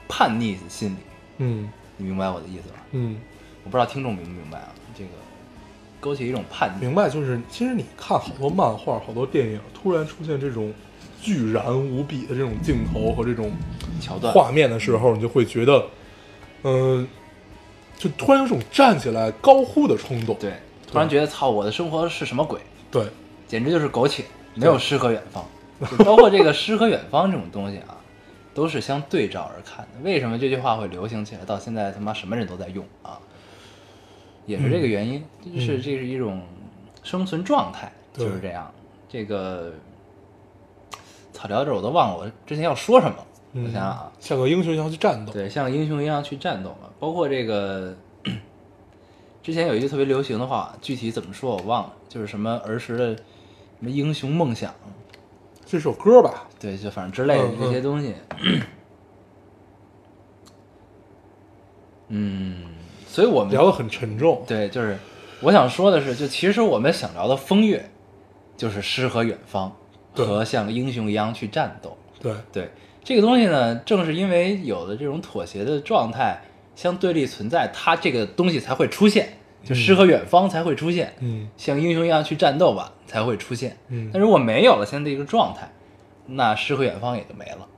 叛逆心理，
嗯
你明白我的意思吧？
嗯，
我不知道听众明不明白啊？这个勾起一种叛逆，
明白。就是其实你看好多漫画、好多电影，突然出现这种巨然无比的这种镜头和这种
桥段，
画面的时候，你就会觉得，嗯、就突然有种站起来高呼的冲动。
对，突然觉得操，我的生活是什么鬼？
对，
简直就是苟且，没有诗和远方。就包括这个诗和远方这种东西啊，都是相对照而看的。为什么这句话会流行起来？到现在他妈什么人都在用啊，也是这个原因，是这是一种生存状态，
对
就是这样。这个，草，聊到这我都忘了我之前要说什么。我想想啊，
像个英雄一样去战斗。
对，像英雄一样去战斗嘛。包括这个，之前有一句特别流行的话，具体怎么说我忘了，就是什么儿时的什么英雄梦想，
这首歌吧，
对，就反正之类的
嗯
这些东西。嗯，所以我们
聊得很沉重。
对，就是我想说的是，就其实我们想聊的风月，就是诗和远方和像英雄一样去战斗。
对，
对这个东西呢，正是因为有了这种妥协的状态相对立存在，它这个东西才会出现，就诗和远方才会出现，
嗯
像英雄一样去战斗吧才会出现。
嗯
但如果没有了现在这个状态，那诗和远方也就没了，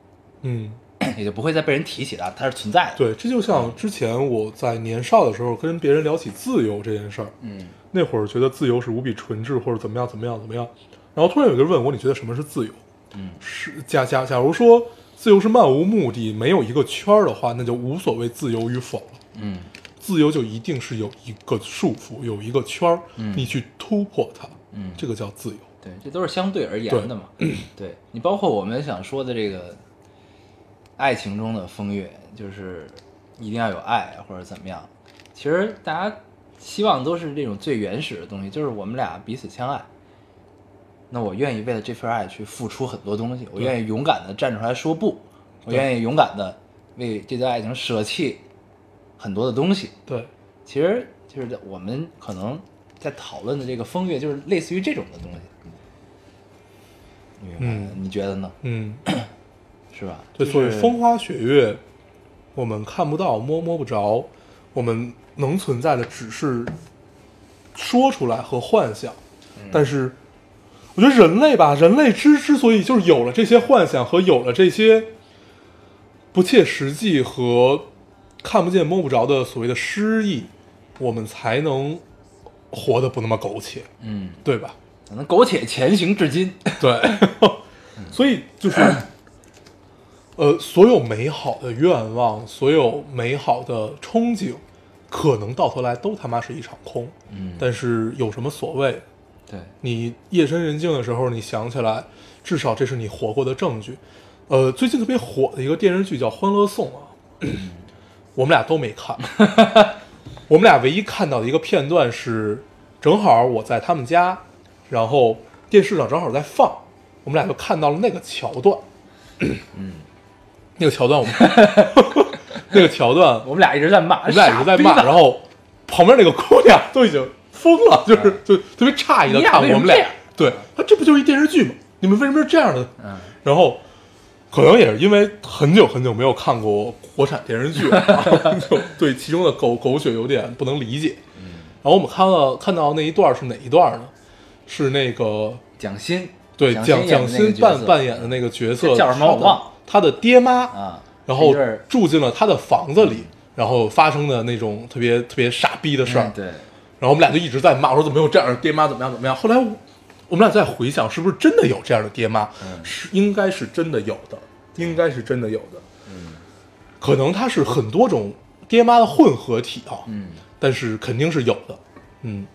嗯，
也就不会再被人提起了，它是存在的。，
对，这就像之前我在年少的时候跟别人聊起自由这件事儿，
嗯
那会儿觉得自由是无比纯质或者怎么样怎么样怎么样，然后突然有一个人问我，你觉得什么是自由？
嗯
是假假假如说自由是漫无目的，没有一个圈儿的话，那就无所谓自由与否了。
嗯
自由就一定是有一个束缚，有一个圈儿，
嗯
你去突破它，
嗯，
这个叫自由。
对，这都是相对而言的嘛。对你包括我们想说的这个爱情中的风月，就是一定要有爱或者怎么样。其实大家希望都是这种最原始的东西，就是我们俩彼此相爱。那我愿意为了这份爱去付出很多东西，我愿意勇敢的站出来说不，我愿意勇敢的为这段爱情舍弃很多的东西。
对，
其实就是我们可能在讨论的这个风月，就是类似于这种的东西。
嗯
你觉得呢？
嗯，
是吧？
对，所以风花雪月，我们看不到、摸摸不着，我们能存在的只是说出来和幻想。但是，我觉得人类吧，人类之之所以就是有了这些幻想和有了这些不切实际和看不见摸不着的所谓的诗意，我们才能活得不那么苟且，
嗯，
对吧？
可能苟且前行至今。
对，所以就是，呃，所有美好的愿望，所有美好的憧憬，可能到头来都他妈是一场空。
嗯
但是有什么所谓？
对，
你夜深人静的时候，你想起来，至少这是你活过的证据。呃，最近特别火的一个电视剧叫《欢乐颂》啊，我们俩都没看。我们俩唯一看到的一个片段是，正好我在他们家，然后电视上正好在放，我们俩就看到了那个桥段。嗯，那个桥段我们那个桥段
我们俩一直在骂，
我们俩一直在骂，然后旁边那个姑娘都已经疯了，就是就特别诧异的看我们俩对，啊，这不就是一电视剧吗？你们为什么是这样的？
嗯，
然后可能也是因为很久很久没有看过国产电视剧了，就对其中的狗狗血有点不能理解。然后我们看了看到那一段是哪一段呢？是那个
蒋欣，
对
蒋
蒋蒋欣扮扮演的那个角色
叫什么我忘了
他的爹妈
啊，
然后住进了他的房子里，然后发生的那种特别特别傻逼的事儿
嗯。对，
然后我们俩就一直在骂，我说怎么有这样的爹妈，怎么样怎么样。后来我我们俩在回想，是不是真的有这样的爹妈？
嗯
是应该是真的有的，应该是真的有的。嗯，可能他是很多种爹妈的混合体啊。
嗯，
但是肯定是有的。嗯，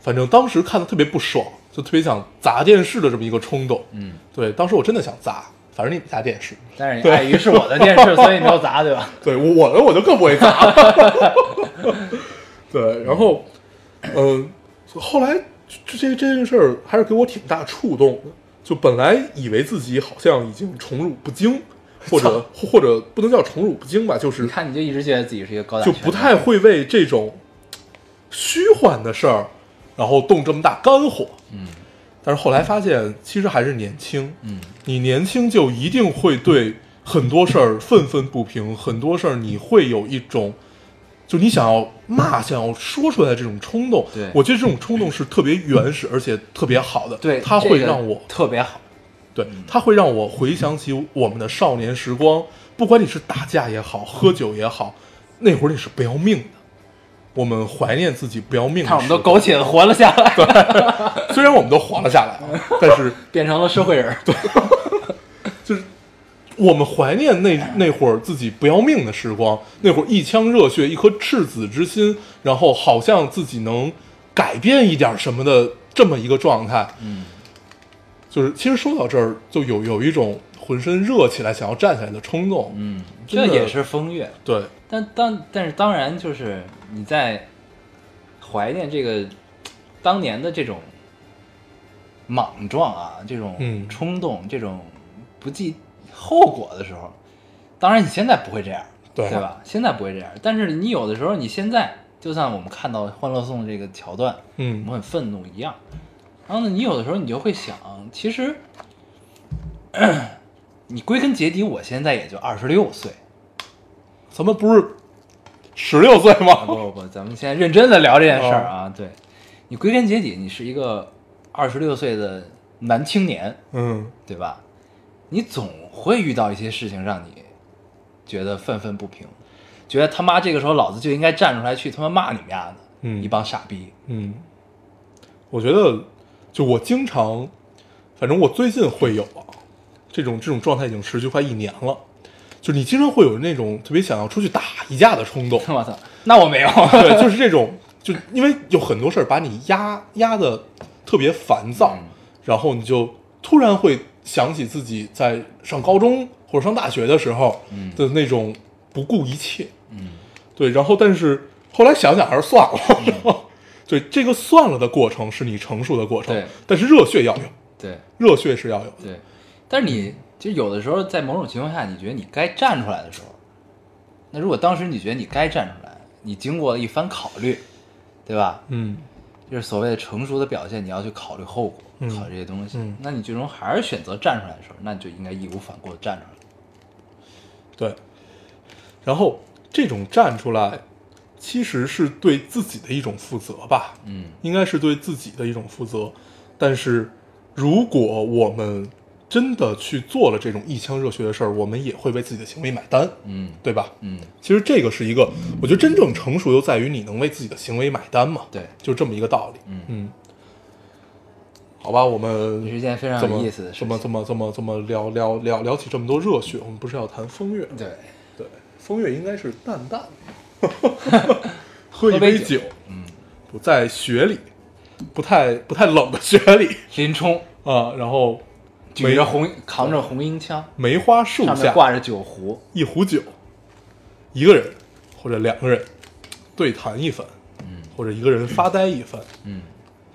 反正当时看的特别不爽，就特别想砸电视的这么一个冲动。
嗯，
对，当时我真的想砸，反正你没家电视。
但是碍于是我的电视，所以没有砸，对吧？
对我我的我就更不会砸。对，然后，嗯、后来这这这件事儿还是给我挺大触动的。就本来以为自己好像已经宠辱不惊，或者或者不能叫宠辱不惊吧，就是
你看，你就一直觉得自己是一个高大
就，不太会为这种虚幻的事儿，然后动这么大肝火。
嗯
但是后来发现，其实还是年轻。
嗯
你年轻就一定会对很多事儿愤愤不平，很多事儿你会有一种，就你想要骂、想要说出来的这种冲动。
对
我觉得这种冲动是特别原始而且特别好的。
对，
它会让我
特别好。
对，它会让我回想起我们的少年时光，不管你是打架也好，喝酒也好，那会儿你是不要命的。我们怀念自己不要命。
看我们都苟且的活了下来，
虽然我们都活了下来啊，但是
变成了社会人。对，
就是我们怀念那那会儿自己不要命的时光，那会儿一腔热血，一颗赤子之心，然后好像自己能改变一点什么的这么一个状态。
嗯，
就是其实说到这儿，就有有一种浑身热起来想要站起来的冲动。
嗯，这也是风月。
对，
但当但是当然就是你在怀念这个当年的这种莽撞啊，这种
嗯
冲动，这种不计后果的时候，当然你现在不会这样，
对
对吧？现在不会这样，但是你有的时候你现在就像我们看到《欢乐颂》这个桥段，我
嗯
们很愤怒一样。然后呢，你有的时候你就会想，其实 你归根结底，我现在也就二十六岁。
咱们不是十六岁
啊
吗？
不不不，咱们现在认真的聊这件事儿啊。对，你归根结底，你是一个二十六岁的男青年，
嗯，
对吧？你总会遇到一些事情让你觉得愤愤不平，觉得他妈这个时候老子就应该站出来去他妈骂你们丫的，
嗯
一帮傻逼。
嗯，我觉得，就我经常，反正我最近会有啊，这种这种状态已经持续快一年了。就你经常会有那种特别想要出去打一架的冲动，
我操，那我没有。
对，就是这种，就因为有很多事儿把你压压的特别烦躁，
嗯。
然后你就突然会想起自己在上高中或者上大学的时候
嗯。
的那种不顾一切，
嗯。
对，然后但是后来想想还是算了，对，这个算了的过程是你成熟的过程
对，
但是热血要有，
对。
热血是要有的，
对，但是你就有的时候在某种情况下，你觉得你该站出来的时候，那如果当时你觉得你该站出来，你经过了一番考虑，对吧？
嗯
就是所谓的成熟的表现，你要去考虑后果，
嗯
考虑这些东西。
嗯
那你最终还是选择站出来的时候，那你就应该义无反顾的站出来。
对。然后这种站出来，其实是对自己的一种负责吧，
嗯
应该是对自己的一种负责。但是，如果我们真的去做了这种一腔热血的事儿，我们也会为自己的行为买单，
嗯。
对吧？
嗯，
其实这个是一个，我觉得真正成熟又在于你能为自己的行为买单嘛，
对，
就这么一个道理。
嗯。
嗯，好吧，我们
这是一件非常有意思的事情。
这么这么这么这么聊聊聊聊起这么多热血，我们不是要谈风月？
对，
对，风月应该是淡淡的，喝一杯
酒，嗯，
不在雪里，不太不太冷的雪里。
林冲。
啊，然后
举着红扛着红缨枪，
梅花树下
上面挂着酒壶，
一壶酒，一个人或者两个人对谈一番，
嗯
或者一个人发呆一番，
嗯，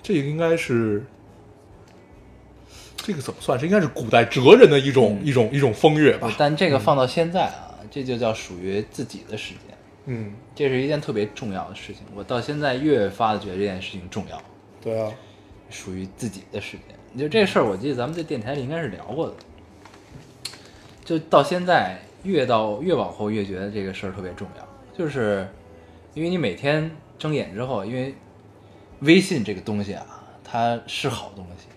这个应该是，这个怎么算是？应该是古代哲人的一种、一种一种风月吧。
但这个放到现在啊，这就叫属于自己的时间，
嗯，
这是一件特别重要的事情。我到现在越发的觉得这件事情重要，
对啊，
属于自己的时间。就这事儿，我记得咱们在电台里应该是聊过的。就到现在，越到越往后越觉得这个事儿特别重要，就是因为你每天睁眼之后，因为微信这个东西啊，它是好东西，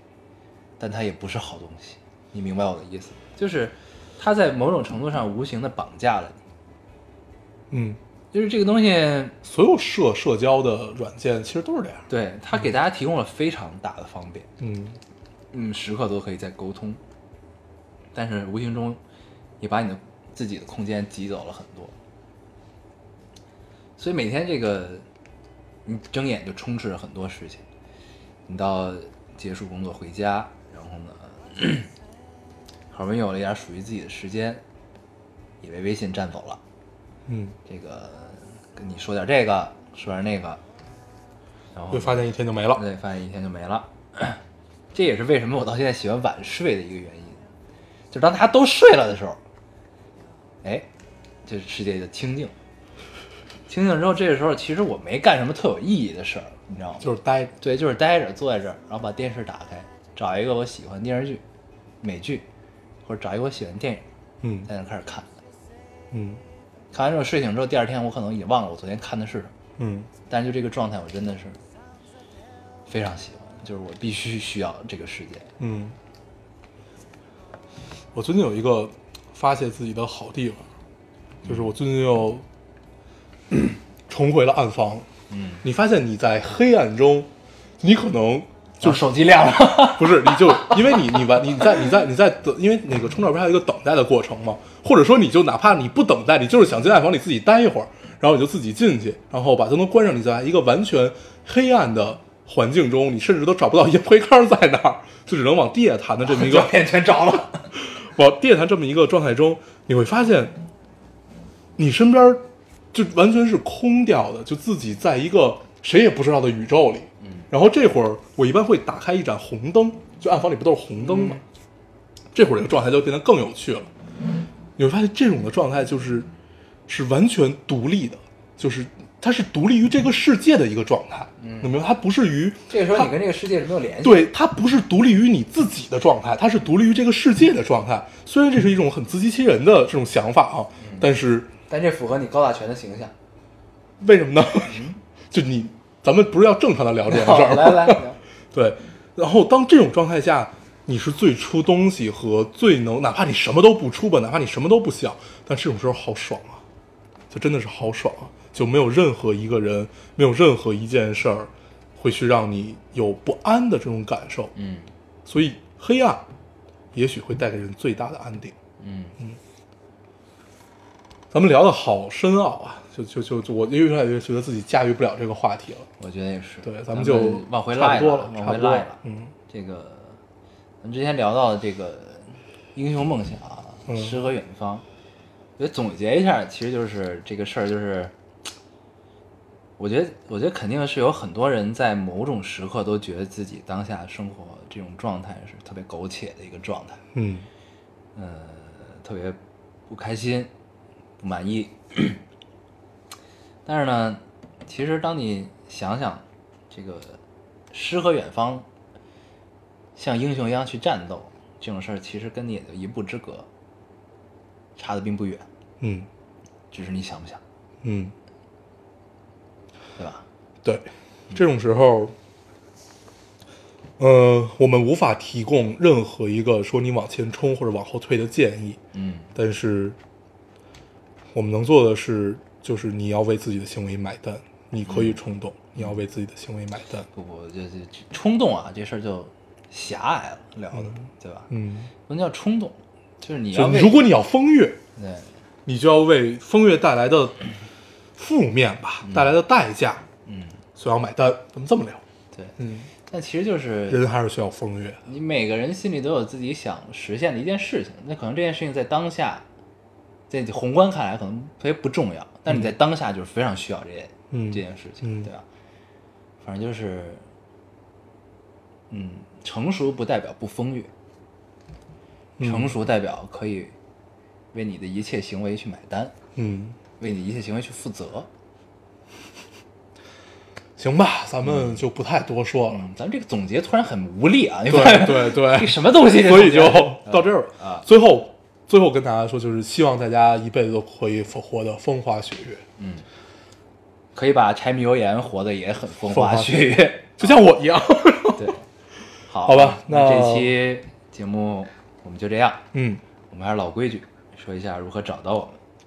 但它也不是好东西。你明白我的意思？就是它在某种程度上无形的绑架了你。
嗯，
就是这个东西，
所有社社交的软件其实都是这样。
对它给大家提供了非常大的方便。
嗯，
嗯，时刻都可以在沟通，但是无形中也把你的自己的空间挤走了很多。所以每天这个你睁眼就充斥着很多事情，你到结束工作回家，然后呢，好不容易有了一点属于自己的时间，也被微信占走了。
嗯，
这个跟你说点这个，说点那个，然后
会发现一天就没了。
对，发现一天就没了。这也是为什么我到现在喜欢晚睡的一个原因，就当大家都睡了的时候，哎，这世界就清静。清静之后，这个时候其实我没干什么特有意义的事儿，你知道吗？
就是待着。
对，就是待着，坐在这儿，然后把电视打开，找一个我喜欢的电视剧、美剧，或者找一个我喜欢的电影，
嗯
在那开始看。
嗯
看完之后睡醒之后，第二天我可能已经忘了我昨天看的是什么，
嗯
但是就这个状态，我真的是非常喜欢，就是我必须需要这个时间。
嗯。我最近有一个发泄自己的好地方，就是我最近又 重回了暗房。
嗯，
你发现你在黑暗中，你可能
就手机亮了，
不是，你就因为你你完你在你在你在等，因为那个充电不是还有一个等待的过程嘛？或者说你就哪怕你不等待，你就是想进暗房里自己待一会儿，然后你就自己进去，然后把灯都关上，你在一个完全黑暗的环境中，你甚至都找不到烟灰缸在哪儿，就只能往地下弹的这么一个
照片全着了。
往地下弹这么一个状态中，你会发现，你身边就完全是空掉的，就自己在一个谁也不知道的宇宙里。
嗯，
然后这会儿我一般会打开一盏红灯，就暗房里不都是红灯吗？这会儿这个状态就变得更有趣了。你会发现这种的状态就是是完全独立的，就是它是独立于这个世界的一个状态。嗯，你明白？它不是于
这个时候你跟这个世界是没有联系。，
对，它不是独立于你自己的状态，它是独立于这个世界的状态。虽然这是一种很自欺欺人的这种想法啊，但是
但这符合你高大全的形象。
为什么呢？就你，咱们不是要正常的聊这件事儿吗？
来 来，聊
对，然后当这种状态下，你是最出东西和最能，哪怕你什么都不出吧，哪怕你什么都不想，但这种时候好爽啊，就真的是好爽啊，就没有任何一个人，没有任何一件事儿会去让你有不安的这种感受。
嗯
所以黑暗也许会带给人最大的安定。
嗯嗯，
咱们聊的好深奥啊，就就就就我越来越觉得自己驾驭不了这个话题了。
我觉得也是。
对，
咱
咱们就
往回
差
赖了
不多了，差不多了
往回拉了。
嗯
这个咱们之前聊到的这个英雄梦想、
嗯
诗和远方，我觉得总结一下，其实就是这个事儿，就是我觉得，我觉得肯定是有很多人在某种时刻都觉得自己当下生活这种状态是特别苟且的一个状态，
嗯。
呃，特别不开心、不满意，但是呢，其实当你想想这个诗和远方，像英雄一样去战斗这种事儿，其实跟你也就一步之隔，差的并不远，
嗯。
只是你想不想，
嗯，
对吧？
对，这种时候，呃，我们无法提供任何一个说你往前冲或者往后退的建议，
嗯，
但是我们能做的是，就是你要为自己的行为买单。你可以冲动，你要为自己的行为买单。
不不，这这这冲动啊，这事儿就狭隘了，聊的，对吧？
嗯，
不能叫冲动，就是你要为
如果你要风月，
对，
你就要为风月带来的负面吧，带来的代价，
嗯，
所要买单。咱们这么聊，
对，
嗯，
但其实就是
人还是需要风月。
你每个人心里都有自己想实现的一件事情，那可能这件事情在当下，在宏观看来可能特别不重要，但你在当下就是非常需要这件、
嗯。
这件事情，
嗯。
对吧？反正就是，嗯，成熟不代表不风月，
嗯。
成熟代表可以为你的一切行为去买单，
嗯，
为你一切行为去负责。
行吧，咱们就不太多说了。
嗯，咱们这个总结突然很无力啊！你
对
发现
对对
这什么东西？
所以就到这儿了
啊
最后，最后跟大家说，就是希望大家一辈子都可以活得风花雪月，嗯
可以把柴米油盐活得也很风花
雪
雪月。
就像我一样。
对，好，
好吧
那
那
这期节目我们就这样。
嗯，
我们还是老规矩，说一下如何找到我们。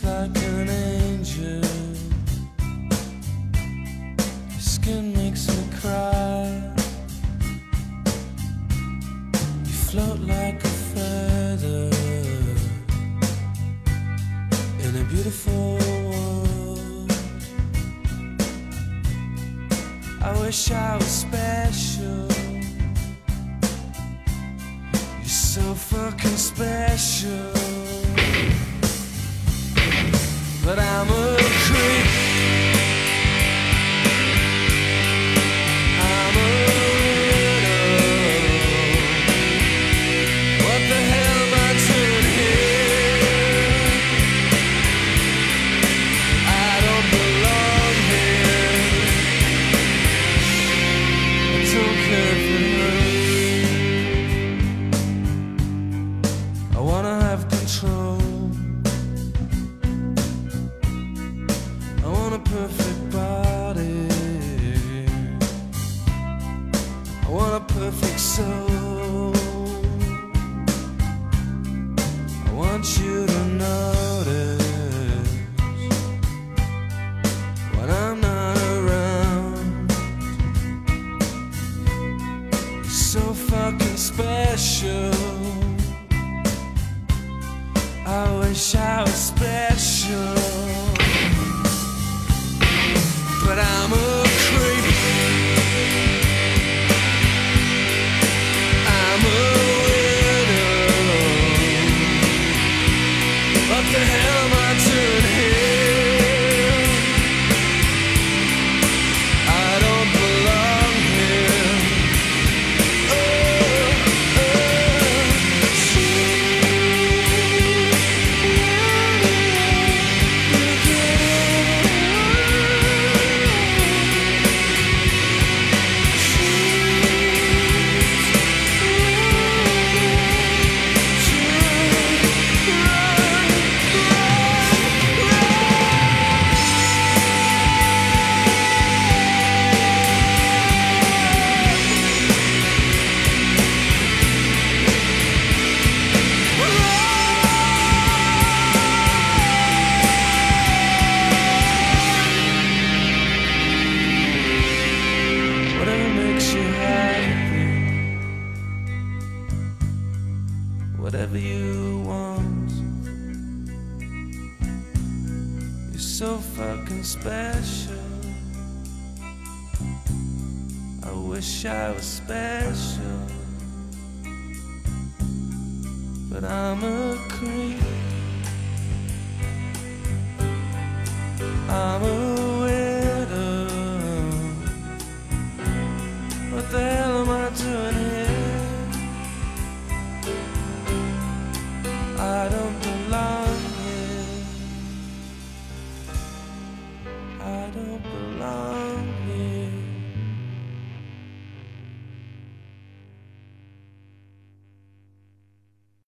Just like